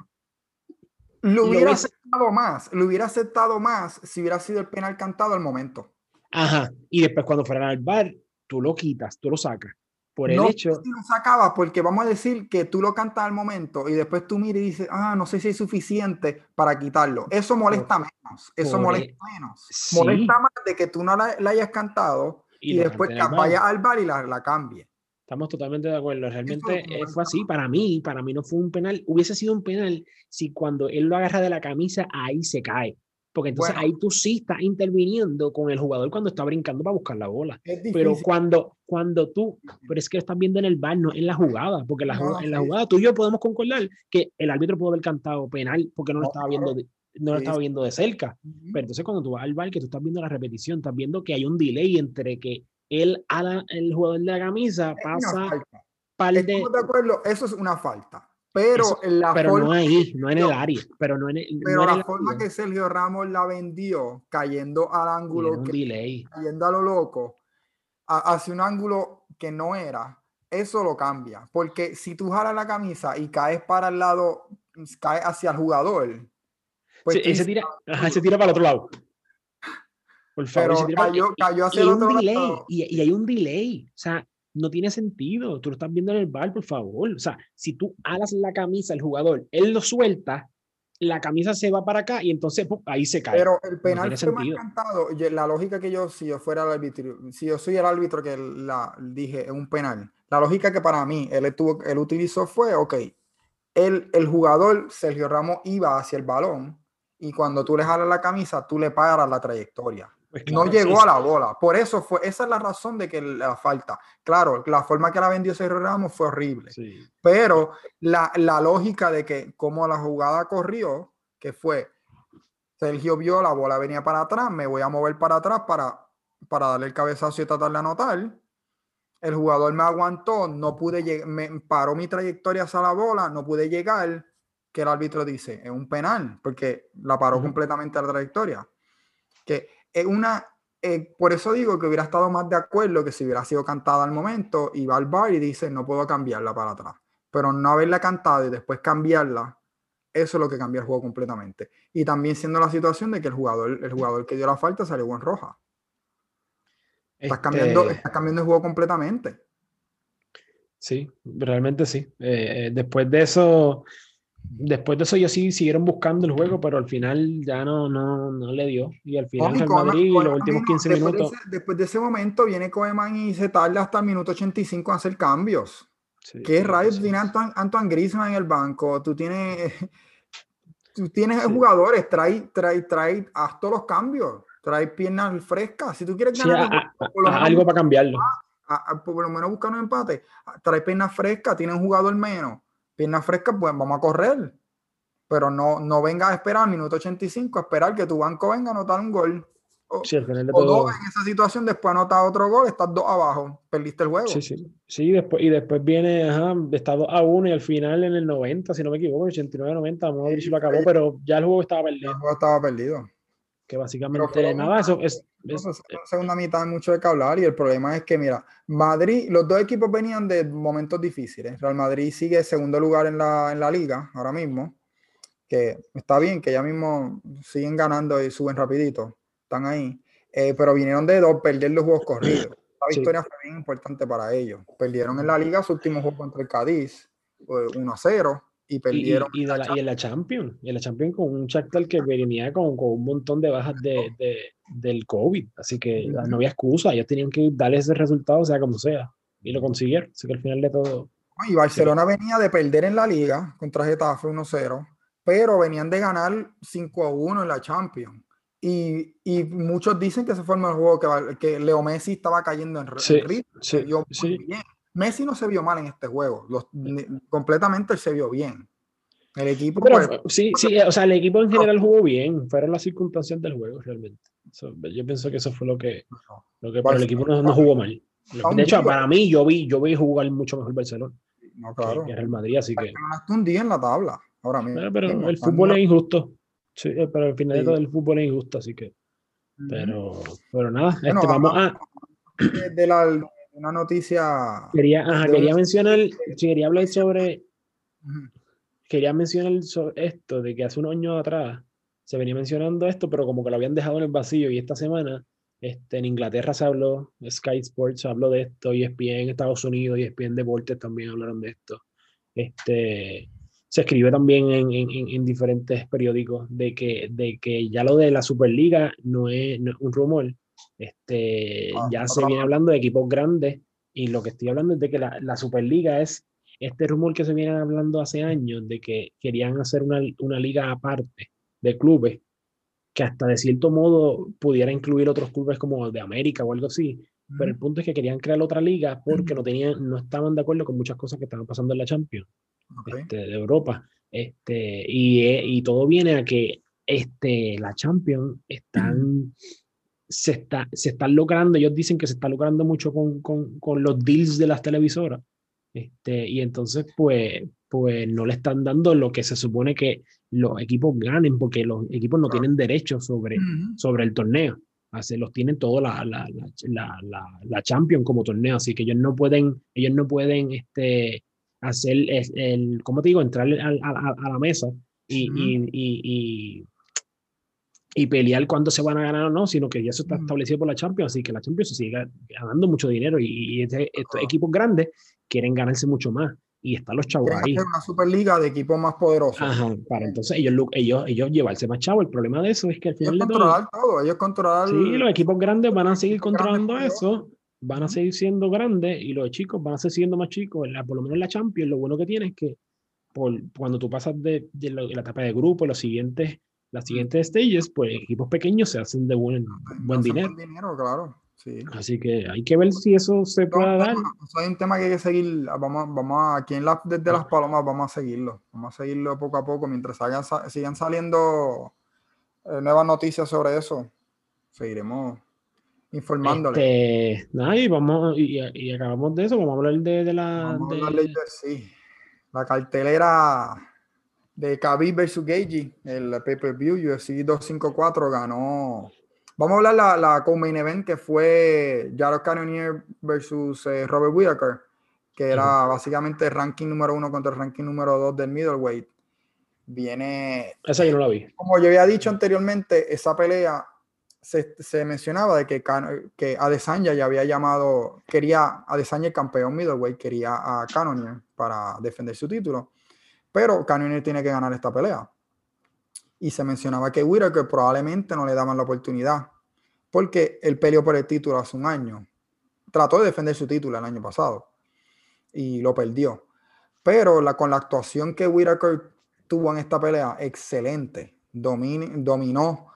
Lo hubiera aceptado más, lo hubiera aceptado más si hubiera sido el penal cantado al momento. Ajá. Y después cuando fueran al bar, tú lo quitas, tú lo sacas. Por el no, hecho. Si lo sacabas, porque vamos a decir que tú lo cantas al momento y después tú miras y dices, ah, no sé si es suficiente para quitarlo. Eso molesta menos. Eso molesta menos. Molesta más de que tú no la, hayas cantado y, después vayas al bar y la, la cambie. Estamos totalmente de acuerdo. Realmente fue así. Para mí, para mí no fue un penal. Hubiese sido un penal si cuando él lo agarra de la camisa, ahí se cae. Porque entonces ahí tú sí estás interviniendo con el jugador cuando está brincando para buscar la bola. Pero cuando, cuando tú, pero es que estás viendo en el bar, no en la jugada, porque la, en la jugada tú y yo podemos concordar que el árbitro pudo haber cantado penal porque no lo estaba viendo de, no lo estaba viendo de cerca. Pero entonces cuando tú vas al bar, que tú estás viendo la repetición, estás viendo que hay un delay entre que él, el jugador de la camisa, pasa... Par de... de acuerdo, eso es una falta. Pero, la pero no ahí, no en el área. Pero, no en pero la forma que Sergio Ramos la vendió, cayendo al ángulo, que, cayendo a lo loco, hacia un ángulo que no era, eso lo cambia. Porque si tú jalas la camisa y caes para el lado, caes hacia el jugador. Pues se, tira, se tira para el otro lado. Por favor, pero cayó, cayó hacia el otro lado. Y, y hay un delay. O sea, no tiene sentido. Tú lo estás viendo en el bar, por favor. O sea, si tú alas la camisa al jugador, él lo suelta, la camisa se va para acá y entonces ahí se cae. Pero el penal fue más cantado. La lógica que yo, si yo fuera el árbitro, si yo soy el árbitro que la dije es un penal, la lógica que para mí él, tuvo, él utilizó fue, ok, el, el jugador Sergio Ramos iba hacia el balón y cuando tú le jalas la camisa, tú le paras la trayectoria. Pues no llegó a la bola. Por eso fue, esa es la razón de que la falta. Claro, la forma que la vendió Sergio Ramos fue horrible. Pero la, la, lógica de que como la jugada corrió, que fue, Sergio vio la bola venía para atrás, me voy a mover para atrás para, para darle el cabezazo y tratar de anotar. el jugador me aguantó, no pude llegar, me paró mi trayectoria hacia la bola, no pude llegar, que el árbitro dice, es un penal, porque la paró completamente la trayectoria. Que es una, eh, por eso digo que hubiera estado más de acuerdo que si hubiera sido cantada al momento y va al bar y dice, no puedo cambiarla para atrás. Pero no haberla cantado y después cambiarla, eso es lo que cambia el juego completamente. Y también siendo la situación de que el jugador, el jugador que dio la falta salió en roja. Estás, cambiando, este estás cambiando el juego completamente. Sí, realmente sí. Eh, eh, después de eso, después de eso ya sí siguieron buscando el juego, pero al final ya no, no, no le dio. Y al final el Madrid, los últimos 15 minutos. después de ese momento viene Koeman y se tarda hasta el minuto 85 a hacer cambios. ¿Qué rayos tiene Antoine, Antoine Griezmann en el banco? Tú tienes, tú tienes jugadores, trae, trae, trae, haz todos los cambios trae piernas frescas. Si tú quieres ganar, algo para cambiarlo. por lo menos buscar un empate. Trae piernas frescas, tiene un jugador menos. Piernas frescas, pues vamos a correr. Pero no, no venga a esperar al minuto 85, a esperar que tu banco venga a anotar un gol. O, sí, en esa situación, después anota otro gol, estás dos abajo, perdiste el juego. Sí, sí. Sí, después, y después viene, ajá, está 2 a 1 y al final en el 90, si no me equivoco, 89-90, vamos a ver si lo acabó, pero ya el juego estaba perdido. El juego estaba perdido que básicamente nada, eso es... es segunda mitad mucho de que hablar y el problema es que, mira, Madrid, los dos equipos venían de momentos difíciles. Real Madrid sigue segundo lugar en la, en la liga ahora mismo, que está bien, que ya mismo siguen ganando y suben rapidito, están ahí, eh, pero vinieron de dos, perder los juegos corridos. La victoria fue bien importante para ellos. Perdieron en la liga su último juego contra el Cádiz, 1 a 0 y perdieron. Y, la, y, en la Champions, y en la Champions con un Shakhtar que venía con, con, un montón de bajas de, de, del COVID, así que no había excusa, ellos tenían que darle ese resultado, sea como sea, y lo consiguieron, así que al final de todo. Y Barcelona venía de perder en la liga contra Getafe 1-0, pero venían de ganar 5-1 en la Champions. Y, y, muchos dicen que ese fue el juego que, que Leo Messi estaba cayendo en, sí, ritmo. Sí, sí. Bien. Messi no se vio mal en este juego, Los, completamente se vio bien. El equipo. Pero, pues, sí, sí, o sea, el equipo en general jugó bien, fueron las circunstancias del juego realmente. yo pienso que eso fue lo que, lo que para el equipo no, no, jugó mal. De hecho, para mí, yo vi, yo vi jugar mucho mejor Barcelona. No, claro. Que, era el Madrid, así que. un día en la tabla, ahora mismo. Pero, el fútbol es injusto. Sí, eh, pero al final de todo el fútbol es injusto, así que. Pero, pero nada, este, vamos a. De la, una noticia. Quería, quería mencionar, quería hablar sobre. Quería mencionar esto, de que hace unos años atrás se venía mencionando esto, pero como que lo habían dejado en el vacío y esta semana este, en Inglaterra se habló, Sky Sports habló de esto, y ESPN en Estados Unidos y ESPN Deportes también hablaron de esto. Este, se escribe también en, en, en, diferentes periódicos de que, de que ya lo de la Superliga no es, no es un rumor, este, ah, ya se viene hablando de equipos grandes y lo que estoy hablando es de que la, la, Superliga es este rumor que se viene hablando hace años de que querían hacer una, una liga aparte de clubes que hasta de cierto modo pudiera incluir otros clubes como de América o algo así. Pero el punto es que querían crear otra liga porque no, tenían, no estaban de acuerdo con muchas cosas que estaban pasando en la Champions este, de Europa. Este, y, y, todo viene a que este, la Champions están se, está, se están logrando, ellos dicen que se está logrando mucho con, con, con los deals de las televisoras. Este, y entonces, pues, pues no le están dando lo que se supone que los equipos ganen, porque los equipos no tienen derecho sobre, sobre el torneo. Así, los tienen todo la, la, la, la, la Champions como torneo, así que ellos no pueden, ellos no pueden este, hacer el, el ¿cómo te digo? Entrar a, a, a la mesa y, y, y, y pelear cuándo se van a ganar o no, sino que ya eso está establecido por la Champions, así que la Champions se sigue ganando mucho dinero y, este, estos equipos grandes quieren ganarse mucho más. Y están los chavos ahí. una superliga de equipos más poderosos. Ajá, para entonces ellos, ellos, ellos llevarse más chavos. El problema de eso es que al final ellos de controlar todo, ellos controlar. Sí, los equipos grandes van a seguir controlando eso, van a seguir siendo grandes y los chicos van a seguir siendo más chicos. por lo menos en la Champions, lo bueno que tiene es que por, cuando tú pasas de, de la, etapa de grupo, los siguientes las siguientes stages, pues equipos pequeños se hacen de buen, buen dinero. dinero claro. Sí. Así que hay que ver si eso se puede dar. hay un tema que hay que seguir. Vamos, vamos aquí en la, desde las palomas vamos a seguirlo. Vamos a seguirlo poco a poco mientras sigan saliendo eh, nuevas noticias sobre eso. Seguiremos informándole. Este, y, vamos, y, acabamos de eso, vamos a hablar de, de la... Vamos a hablar de, sí. La cartelera de Khabib versus Gagey, el pay-per-view UFC 254 ganó. Vamos a hablar la, la co-main event que fue Jared Cannonier versus eh, Robert Whittaker, que era básicamente el ranking número uno contra el ranking número dos del middleweight. Viene. Esa yo no la vi. Como yo había dicho anteriormente, esa pelea se, se mencionaba de que, que Adesanya ya había llamado, quería Adesanya el campeón middleweight, quería a Cannonier para defender su título pero Cannonier tiene que ganar esta pelea. Y se mencionaba que Whitaker probablemente no le daban la oportunidad, porque él peleó por el título hace un año. Trató de defender su título el año pasado y lo perdió. Pero con la actuación que Whitaker tuvo en esta pelea, excelente. dominó.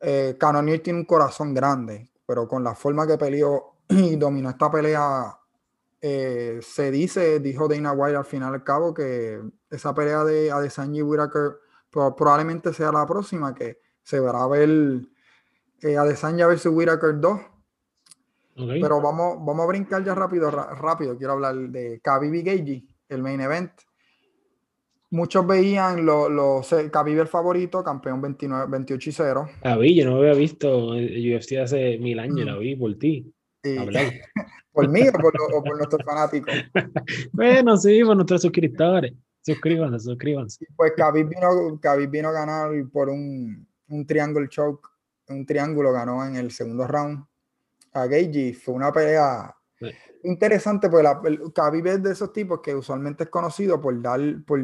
Eh, tiene un corazón grande, pero con la forma que peleó y dominó esta pelea, eh, se dice, dijo Dana White al final al cabo, que esa pelea de Adesanya y Whitaker probablemente sea la próxima, que se verá ver eh, Adesanya versus Whitaker 2. Pero vamos, vamos a brincar ya rápido, rápido. Quiero hablar de Khabib y Geiji, el main event. Muchos veían los lo, Khabib el favorito, campeón 29, 28 y 0. Khabib, yo no había visto el UFC hace mil años, la vi por ti. ¿Por mí o por, nuestros fanáticos? bueno, sí, por nuestros suscriptores. Suscríbanse, suscríbanse. Pues Khabib vino, vino a ganar por un, un triangle choke, un triángulo ganó en el segundo round a Geiji. Fue una pelea interesante porque la, Khabib es de esos tipos que usualmente es conocido por dar, por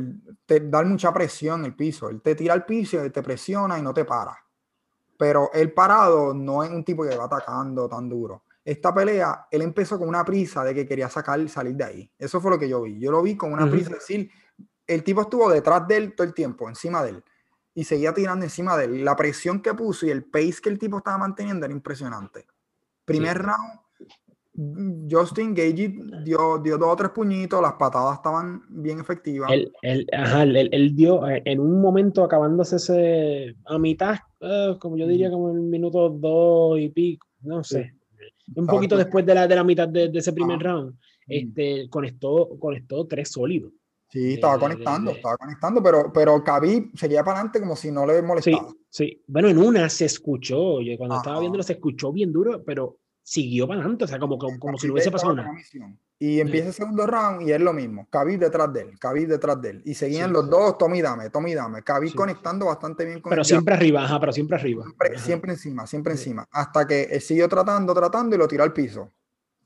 dar mucha presión en el piso. Él te tira al piso te presiona y no te para. Pero el parado no es un tipo que va atacando tan duro esta pelea, él empezó con una prisa de que quería sacar, salir de ahí. Eso fue lo que yo vi. Yo lo vi con una prisa de decir, el tipo estuvo detrás de él todo el tiempo, encima de él, y seguía tirando encima de él. La presión que puso y el pace que el tipo estaba manteniendo era impresionante. Primer round, Justin Gage dio, dio dos o tres puñitos, las patadas estaban bien efectivas. Él, él, dio, eh, en un momento acabándose ese, a mitad, eh, como yo diría, como en el minuto dos y pico, no sé un poquito después de la, de la mitad de, ese primer round, este, conectó, conectó tres sólidos. Sí, estaba conectando, estaba conectando, pero, pero Khabib seguía para adelante como si no le molestaba. Sí, sí. Bueno, en una se escuchó, yo cuando estaba viéndolo se escuchó bien duro, pero siguió para adelante, o sea, como, como, si no hubiese pasado nada. Y empieza el segundo round y es lo mismo, Khabib detrás de él, Khabib detrás de él. Y seguían los dos, Tommy dame, Tommy dame, Khabib conectando bastante bien con Pero siempre arriba, ajá, pero siempre arriba. Siempre, encima, siempre encima. Hasta que él siguió tratando, tratando y lo tiró al piso.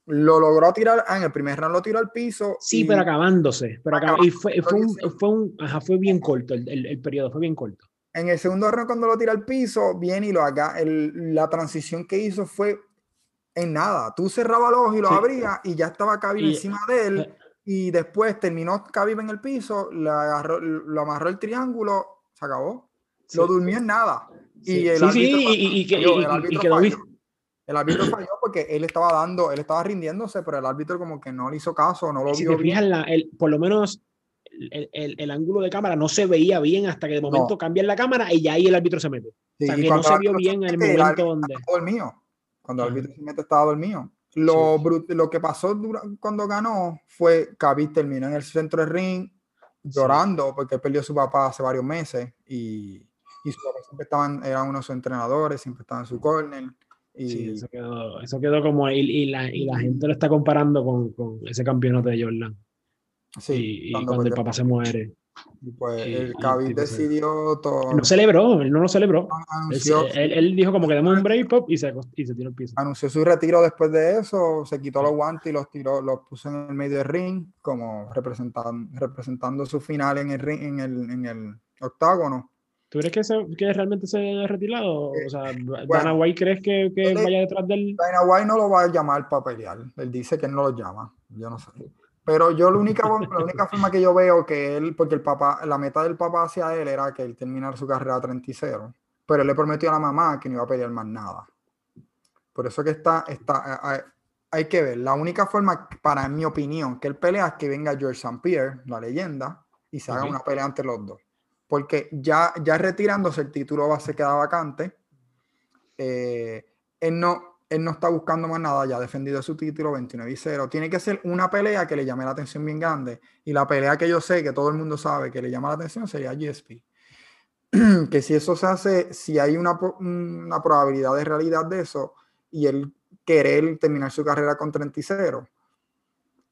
Lo logró tirar, ah, en el primer round lo tiró al piso. Sí, pero acabándose. Pero y fue, fue, un, fue, un, ajá, fue bien corto, el, el, el periodo fue bien corto. En el segundo round, cuando lo tira al piso, viene y lo haga. El, la transición que hizo fue en nada. Tú cerrabas los ojos y lo abrías y ya estaba Khabib encima de él. Eh, y después terminó Khabib en el piso, le agarró, lo amarró el triángulo, se acabó. Lo durmió en nada. Y el árbitro y, el árbitro falló. El árbitro falló porque él estaba dando, él estaba rindiéndose, pero el árbitro como que no le hizo caso, no lo vio. el, por lo menos el, el, el, ángulo de cámara no se veía bien hasta que de momento cambian la cámara y ya ahí el árbitro se mete. o sea, que no se vio bien en el momento donde. El mío. Cuando el árbitro se mete estaba dormido. Lo, lo que pasó cuando ganó fue que Khabib terminó en el centro del ring llorando porque perdió a su papá hace varios meses y, y su papá siempre estaban, era uno de sus entrenadores, siempre estaba en su corner. Y... eso, quedó, eso quedó como, y, y, la, y la gente lo está comparando con, con ese campeonato de Jordan. Sí, y, cuando el papá se muere. Y pues el Khabib decidió todo. No celebró, él no lo celebró. él, dijo como que demos un break pop y se, y se tiró el piso. Anunció su retiro después de eso, se quitó los guantes y los tiró, los puso en el medio del ring, como representando, representando su final en el ring, en el, en el octágono. ¿Tú crees que, se, que realmente se haya retirado? O sea, Dana White crees que, que vaya detrás del. Dana White no lo va a llamar para pelear. Él dice que él no lo llama. Yo no sé. Pero yo la única, la única forma que yo veo que él, porque el papá, la meta del papá hacia él era que él terminara su carrera a 30 y 0, pero él le prometió a la mamá que no iba a pelear más nada. Por eso que está, está hay, que ver. La única forma, para mi opinión, que él pelea es que venga George St. Pierre, la leyenda, y se haga una pelea entre los dos. Porque ya, ya retirándose el título va a se quedar vacante. Eh, él no, él no está buscando más nada, ya ha defendido su título 29 y 0. Tiene que ser una pelea que le llame la atención bien grande. Y la pelea que yo sé, que todo el mundo sabe que le llama la atención, sería GSP. que si eso se hace, si hay una, una probabilidad de realidad de eso, y él querer terminar su carrera con 30 y 0,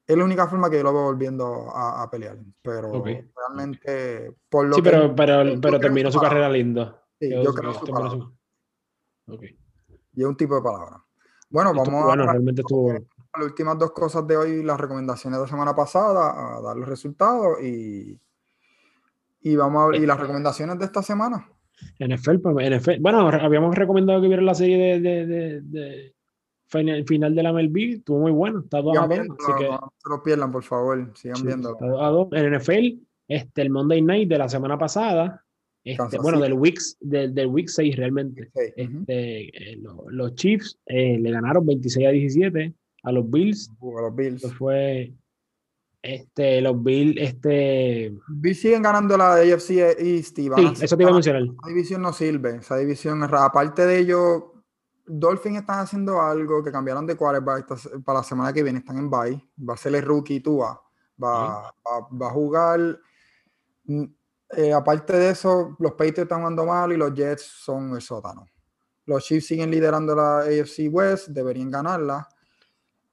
es la única forma que yo lo veo volviendo a, pelear. Pero realmente, por lo sí, pero, pero, pero terminó su carrera lindo. Sí, yo, creo que su Y es un tipo de palabra. Bueno, vamos bueno, a, realmente estuvo... las últimas dos cosas de hoy, las recomendaciones de la semana pasada, a dar los resultados y, y vamos a y las recomendaciones de esta semana. NFL, pues, NFL, bueno, habíamos recomendado que vieran la serie de, de, de, final, de la MLB, estuvo muy bueno, está 2 a 2. Así que, no se lo pierdan, por favor, sigan viendo. Está 2 a 2. En NFL, este, el Monday Night de la semana pasada, este, bueno, del week, del, del week 6 realmente. este, eh, los Chiefs eh, le ganaron 26 a 17 a los Bills. Uh, a los Bills. fue este, los Bills, este. Bills siguen ganando la AFC East. sí, eso te iba a mencionar. Esa división no sirve. Esa división es rara. Aparte de ello, Dolphins están haciendo algo que cambiaron de quarterback para la semana que viene. Están en bye. Va a ser el rookie Tua. Va, va, va a jugar mm, eh, aparte de eso, los Patriots están jugando mal y los Jets son el sótano. Los Chiefs siguen liderando la AFC West, deberían ganarla.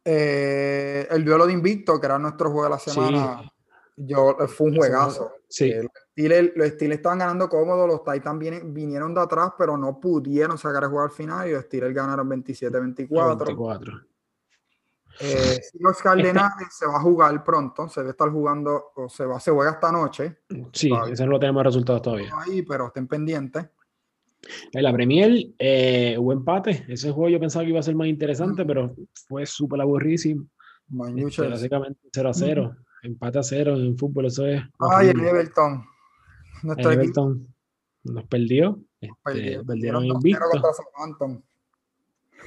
Eh, el duelo de Invicto, que era nuestro juego de la semana, yo, fue un juegazo. Sí. Eh, los, Steelers, estaban ganando cómodos, los Titans vinieron de atrás, pero no pudieron sacar el juego al final y los Steelers ganaron 27-24. 24. Eh, los Cardenales se va a jugar pronto, se debe estar jugando, o se, va, se juega esta noche. Sí, ese no lo tenemos resultados todavía. Ahí, pero estén pendientes. En la Premier eh, hubo empate. Ese juego yo pensaba que iba a ser más interesante, pero fue súper aburrísimo. Este, básicamente 0 a 0. Empate a 0 en fútbol, eso es. Ay, el Everton. El Everton nos perdió. Este, perdieron invicto.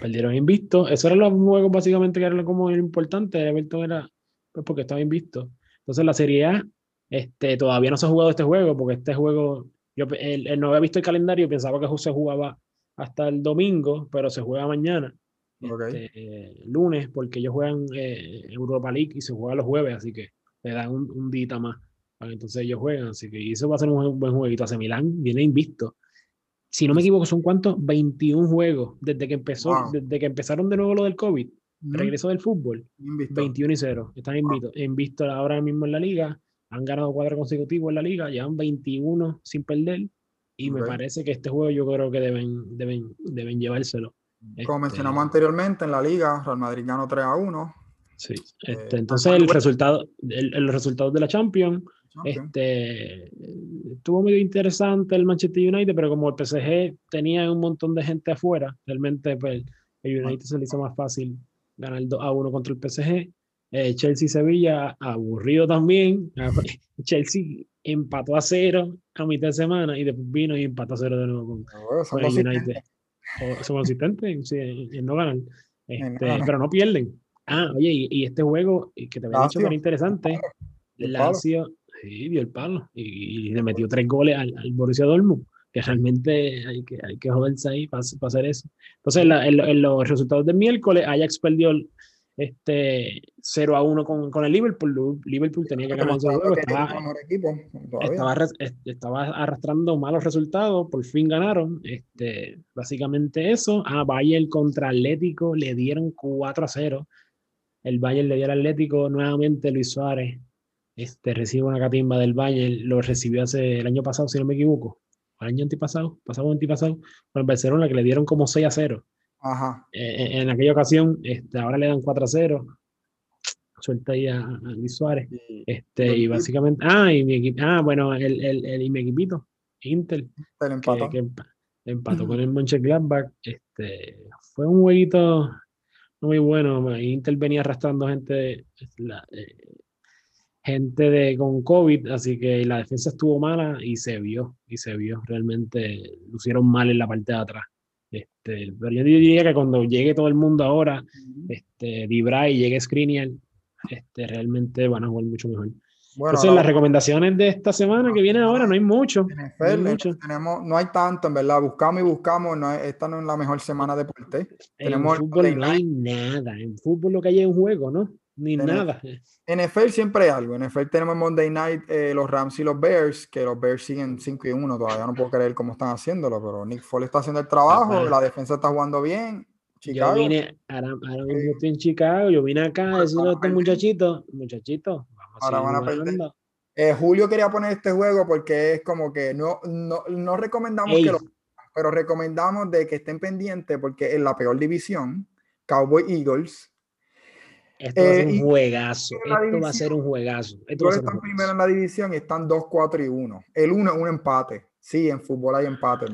Perdieron invisto. Esos eran los juegos básicamente que eran como importante. Everton era pues porque estaba invisto. Entonces la Serie A este, todavía no se ha jugado este juego porque este juego, yo no había visto el calendario y pensaba que se jugaba hasta el domingo, pero se juega mañana. Este, lunes, porque ellos juegan eh, Europa League y se juega los jueves, así que le dan un, un día más para que entonces ellos juegan. Así que eso va a ser un buen jueguito. Hace Milán viene invisto si no me equivoco, son cuántos? 21 juegos desde que empezó, desde que empezaron de nuevo lo del COVID, regreso del fútbol. 21 y 0. Están invitos. visto ahora mismo en la liga. Han ganado cuatro consecutivos en la liga, llevan 21 sin perder. Y me parece que este juego yo creo que deben, deben, deben llevárselo. Como este mencionamos anteriormente, en la liga, Real Madrid ganó 3 a 1. Sí, eh, este, entonces el resultado, el, el resultado de la Champions este, estuvo muy interesante el Manchester United, pero como el PSG tenía un montón de gente afuera, realmente pues, el United se le hizo más fácil ganar 2 a 1 contra el PSG. Eh, Chelsea-Sevilla, aburrido también. Chelsea empató a cero a mitad de semana y después vino y empató a cero de nuevo con, el United. Son consistentes en, no ganar. Este, pero no pierden. Ah, oye, y, este juego que te había dicho que era interesante, Lazio, Sí, dio el palo y, le metió tres goles al, al, Borussia Dortmund, que realmente hay que, hay que joderse ahí para, hacer eso. Entonces, en, los resultados del miércoles, Ajax perdió este 0 a 1 con, con el Liverpool. Liverpool tenía que ganar juego. Estaba, estaba, arrastrando malos resultados, por fin ganaron. Este, básicamente eso. A ah, Bayern contra Atlético le dieron 4 a 0. El Bayern le dio al Atlético nuevamente Luis Suárez este, recibe una catimba del Bayern, lo recibió hace el año pasado, si no me equivoco, el año antipasado, pasado antipasado, con el Barcelona que le dieron como 6 a 0. Ajá. Eh, en aquella ocasión, este, ahora le dan 4 a 0. Suelta ahí a, Luis Suárez. este, y básicamente, ah, y mi equipo, ah, bueno, el, el, el, y mi equipito, Inter, empató, que, empató con el Mönchengladbach. Este, fue un jueguito muy bueno. Inter venía arrastrando gente, la, eh, gente de, con COVID, así que la defensa estuvo mala y se vio, y se vio, realmente lucieron mal en la parte de atrás. Este, pero yo diría que cuando llegue todo el mundo ahora, este, Dibra y llegue Skriniar, este, realmente van a jugar mucho mejor. Bueno, Entonces, las recomendaciones de esta semana que viene ahora, no hay mucho. no, hay mucho. Tenemos, no hay tanto, en verdad. Buscamos y buscamos. No esta no es la mejor semana de deporte. Tenemos en fútbol no hay nada. En fútbol lo que hay es un juego, ¿no? Ni nada. En NFL siempre hay algo. En NFL tenemos Monday Night eh, los Rams y los Bears, que los Bears siguen 5 y 1. Todavía no puedo creer cómo están haciéndolo, pero Nick Foley está haciendo el trabajo. La defensa está jugando bien. Chicago. Yo vine, ahora, mismo estoy en Chicago. Yo vine acá a decirle a estos muchachitos, muchachitos, Ahora van a perder. Eh, Julio quería poner este juego porque es como que no, no, no recomendamos que lo pero recomendamos de que estén pendientes porque es la peor división, Cowboy Eagles. Esto va a ser un eh, juegazo. Esto va a ser un juegazo. Esto están primero en la división y están 2, 4 y 1. El 1 es un empate. Sí, en fútbol hay empate.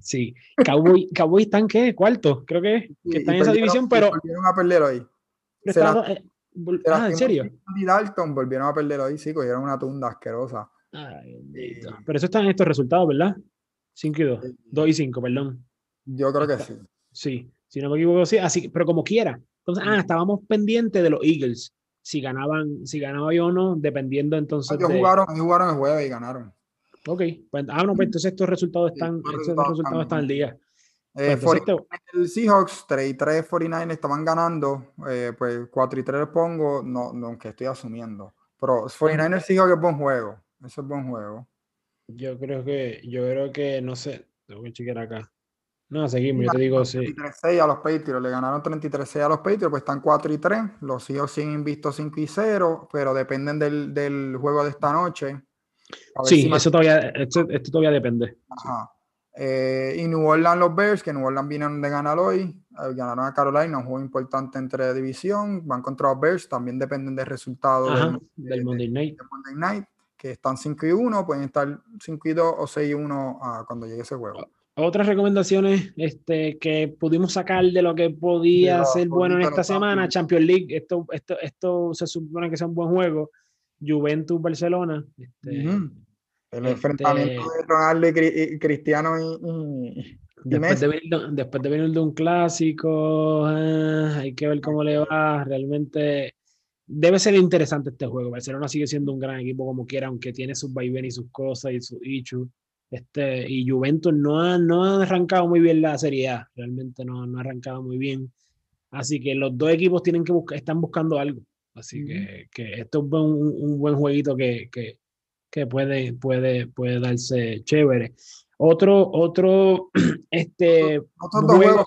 Sí. Cowboy, Cowboy están qué? Cuarto, creo que, que están en esa división, pero. Volvieron a perder hoy. Ah, ¿en serio? Y Dalton volvieron a perder hoy, sí, cogieron una tunda asquerosa. Ay, Pero eso está en estos resultados, ¿verdad? 5 y 2. 2 y 5, perdón. Yo creo que sí. Sí, si no me equivoco, sí. Así, pero como quiera. Entonces, ah, estábamos pendientes de los Eagles. Si ganaban, si ganaba yo o no, dependiendo entonces. Ellos jugaron, jugaron el jueves y ganaron. Ok, pues, ah, no, pues entonces estos resultados están, estos resultados están al día. Eh, pues el Seahawks 3 y 3 49 estaban ganando, eh, pues 4 y 3 les pongo, no, no, aunque estoy asumiendo. Pero 49ers Seahawks es buen juego, eso es buen juego. Yo creo que, yo creo que, no sé, tengo que chequear acá. No, seguimos, yo te digo, sí. 33 a los Patriots, le ganaron 33 a los Patriots, pues están 4 y 3. Los Seahawks siguen vistos 5 y 0, pero dependen del, del juego de esta noche. Sí, eso todavía, esto, esto, todavía depende. Ajá. Eh, y New Orleans los Bears, que New Orleans vinieron de ganar hoy, eh, ganaron a Carolina, un juego importante entre división, van contra los Bears, también dependen del resultado del, Monday, Night. Monday Night, que están 5 y 1, pueden estar 5 y 2 o 6 y 1 ah, cuando llegue ese juego. Otras recomendaciones este, que pudimos sacar de lo que podía ser bueno en esta semana, Champions League, esto, esto, esto se supone que sea un buen juego, Juventus-Barcelona. Este, el este, enfrentamiento de Ronaldo y, Cristiano y, después, de venir, después, de venir, de un clásico, ah, hay que ver cómo le va. Realmente debe ser interesante este juego. Barcelona sigue siendo un gran equipo como quiera, aunque tiene sus vaivenes y sus cosas y sus issues. Este, y Juventus no ha, no ha arrancado muy bien la Serie A, realmente no, no ha arrancado muy bien. Así que los dos equipos tienen que buscar, están buscando algo. Así que, que, esto es un, un buen jueguito que, que, que puede, puede, puede darse chévere. Otro, otro, este, juegos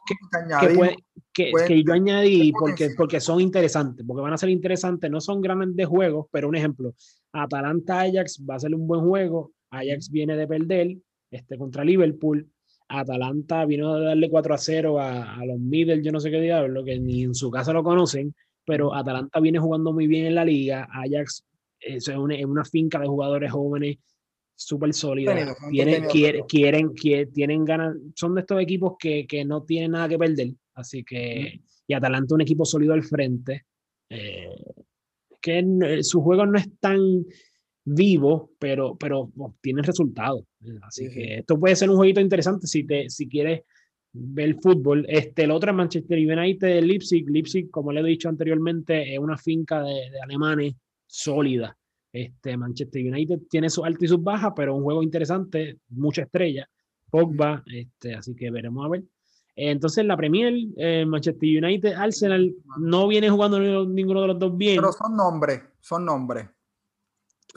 que, que, yo añadí porque, porque son interesantes, porque van a ser interesantes, no son grandes juegos, pero un ejemplo, Atalanta-Ajax va a ser un buen juego, Ajax viene de perder este, contra Liverpool, Atalanta vino a darle 4 a 0 a, a los Middle, yo no sé qué diablo, que ni en su casa lo conocen, pero Atalanta viene jugando muy bien en la liga, Ajax es una, una finca de jugadores jóvenes súper sólida. Tienen, quieren, quieren, tienen ganas, son de estos equipos que, que, no tienen nada que perder. Así que, y Atalanta un equipo sólido al frente. Eh, que su juego no es tan vivo, pero, pero obtienen resultados. Así que esto puede ser un jueguito interesante si, te, si quieres ver fútbol. Este, el otro es Manchester United, Leipzig. Leipzig, como le he dicho anteriormente, es una finca de, de alemanes sólida. Este, Manchester United tiene su alta y sus bajas, pero un juego interesante, mucha estrella. Pogba, este, así que veremos a ver. Entonces, la Premier, eh, Manchester United, Arsenal, no viene jugando ninguno de los dos bien. Pero son nombres, son nombres.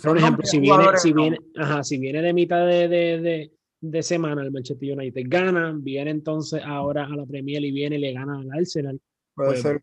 Por ejemplo, si viene, si, viene, ajá, si viene de mitad de, de, de, semana el Manchester United gana, viene entonces ahora a la Premier y viene y le gana al Arsenal. Puede pues, ser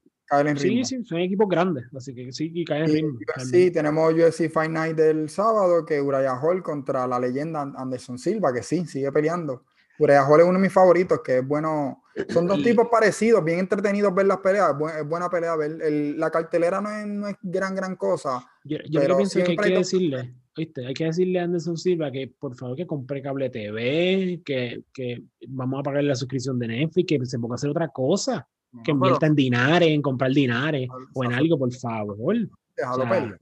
Sí, sí, son equipos grandes, así que sí, y caen en ritmo. Sí, tenemos UFC Fight Night del sábado, que Uriah Hall contra la leyenda Anderson Silva, que sí, sigue peleando. Uriah Hall es uno de mis favoritos, que es bueno. Son dos tipos parecidos, bien entretenidos ver las peleas, es buena pelea ver. la cartelera no es, no es, gran, gran cosa. Yo, yo pienso que hay que decirle, ¿viste? hay que decirle a Anderson Silva que por favor que compre cable TV, que, que vamos a pagar la suscripción de Netflix, que se ponga a hacer otra cosa que invierta en dinares, en comprar dinares o en algo, por favor. Déjalo pelear.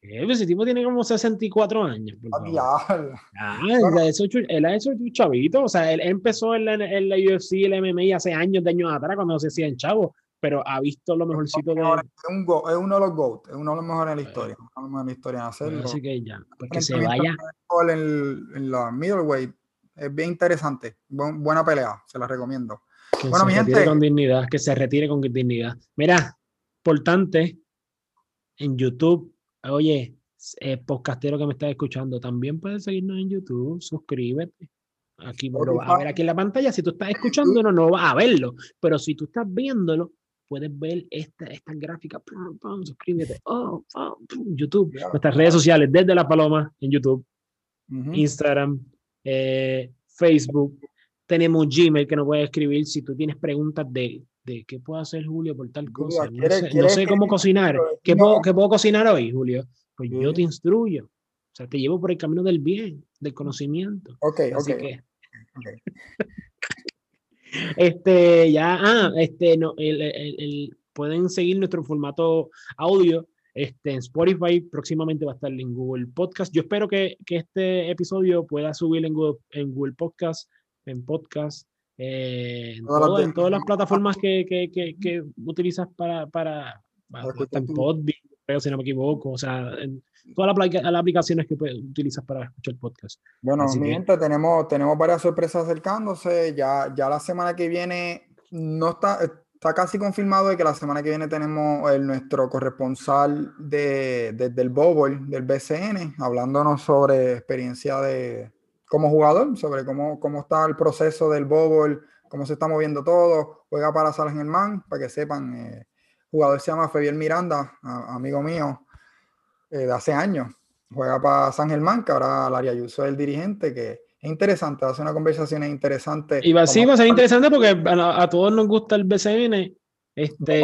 Ese tipo tiene como 64 años. Ah, él, ha hecho, él ha hecho chavito. O sea, él empezó en la, en la UFC, el MMA hace años, de años atrás, cuando se hacían chavos. Pero ha visto lo mejorcito de. Es, un go, es uno de los GOAT, es uno de los mejores en la historia. Uno de los mejores en la historia en hacerlo. Así que ya, pues que se vaya. En, en la middleweight es bien interesante. buena pelea, se la recomiendo. Que bueno, se mi retire con dignidad, que se retire con dignidad. Mira, importante, en YouTube, oye, eh, podcastero que me está escuchando, también puedes seguirnos en YouTube, suscríbete. Aquí lo vas a ver aquí en la pantalla. Si tú estás escuchando, no vas a verlo. Pero si tú estás viéndolo, puedes ver esta, esta gráfica. suscríbete. Oh, YouTube. Nuestras redes sociales, desde La Paloma en YouTube, Instagram, eh, Facebook. Tenemos Gmail que nos puedes escribir si tú tienes preguntas de, de qué puedo hacer Julio por tal cosa. No sé, cómo cocinar. ¿Qué, puedo, ¿Qué puedo cocinar hoy, Julio? Pues yo te instruyo. O sea, te llevo por el camino del bien, del conocimiento. Ok, Así Que, este, ya, ah, este, no, el, el, pueden seguir nuestro formato audio este, en Spotify, próximamente va a estar en Google Podcast. Yo espero que, que este episodio pueda subir en Google, en Google Podcast, en Podcast, eh, en, todas las plataformas que, que, que, utilizas para, para, para, en Podbean, si no me equivoco, o sea, en, todas las, aplicaciones que utilizas para escuchar podcast. Bueno, mi gente, tenemos, tenemos varias sorpresas acercándose. Ya, ya la semana que viene no está, está casi confirmado de que la semana que viene tenemos el, nuestro corresponsal de, del Bowl, del BCN, hablándonos sobre experiencia de como jugador, sobre cómo, cómo está el proceso del Bowl, cómo se está moviendo todo. Juega para Salas Germán, para que sepan. Eh, jugador se llama Fabián Miranda, amigo mío eh, de hace años. Juega para San Germán, que ahora Laria Ayuso es el dirigente, que es interesante, hace una conversación interesante. Y va, sí, va a ser interesante porque a, todos nos gusta el BCN. Este...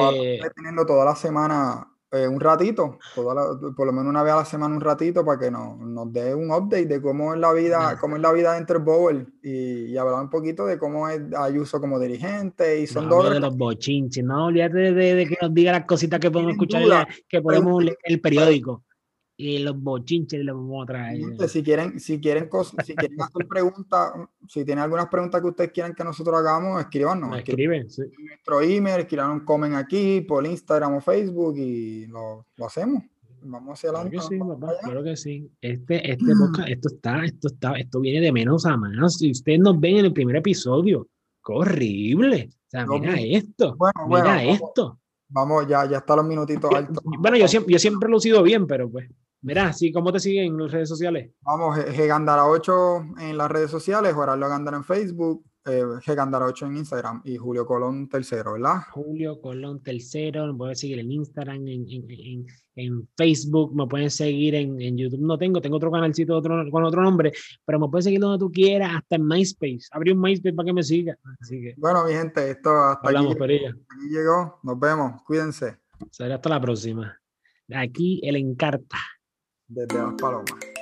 teniendo toda la semana eh, un ratito, por lo menos una vez a la semana un ratito para que nos, nos dé un update de cómo es la vida, cómo es la vida dentro del Bowl y, hablar un poquito de cómo es Ayuso como dirigente y son dos de los bochinches, no olvídate de, que nos diga las cositas que podemos escuchar, que podemos leer el periódico y los bochinches los vamos a traer. Si quieren, si quieren, si quieren hacer preguntas, si tienen algunas preguntas que ustedes quieran que nosotros hagamos, escríbanos. Escriben, sí. Nuestro email, escriban un comment aquí por Instagram o Facebook y lo, lo hacemos. Vamos hacia adelante. Claro que sí, papá, claro que sí. Este, este esto está, esto está, esto viene de menos a más. Si ustedes nos ven en el primer episodio, qué horrible. O sea, mira esto. mira esto. Vamos, ya, ya está los minutitos altos. Bueno, yo siempre, yo siempre lo he sido bien, pero pues. Mira, sí, ¿cómo te siguen en las redes sociales? Vamos, Gandara8 en las redes sociales, Horacio Gandara en Facebook, eh, Gandara8 en Instagram y Julio Colón tercero, ¿verdad? Julio Colón tercero, me pueden seguir en Instagram, en, en, en, Facebook, me pueden seguir en, YouTube, no tengo, tengo otro canalcito otro, con otro nombre, pero me pueden seguir donde tú quieras, hasta en MySpace. Abrí un MySpace para que me siga. Así que, bueno, mi gente, esto hasta Hablamos, aquí, aquí llegó. Nos vemos, cuídense. Será hasta la próxima. Aquí el Encarta desde las palomas.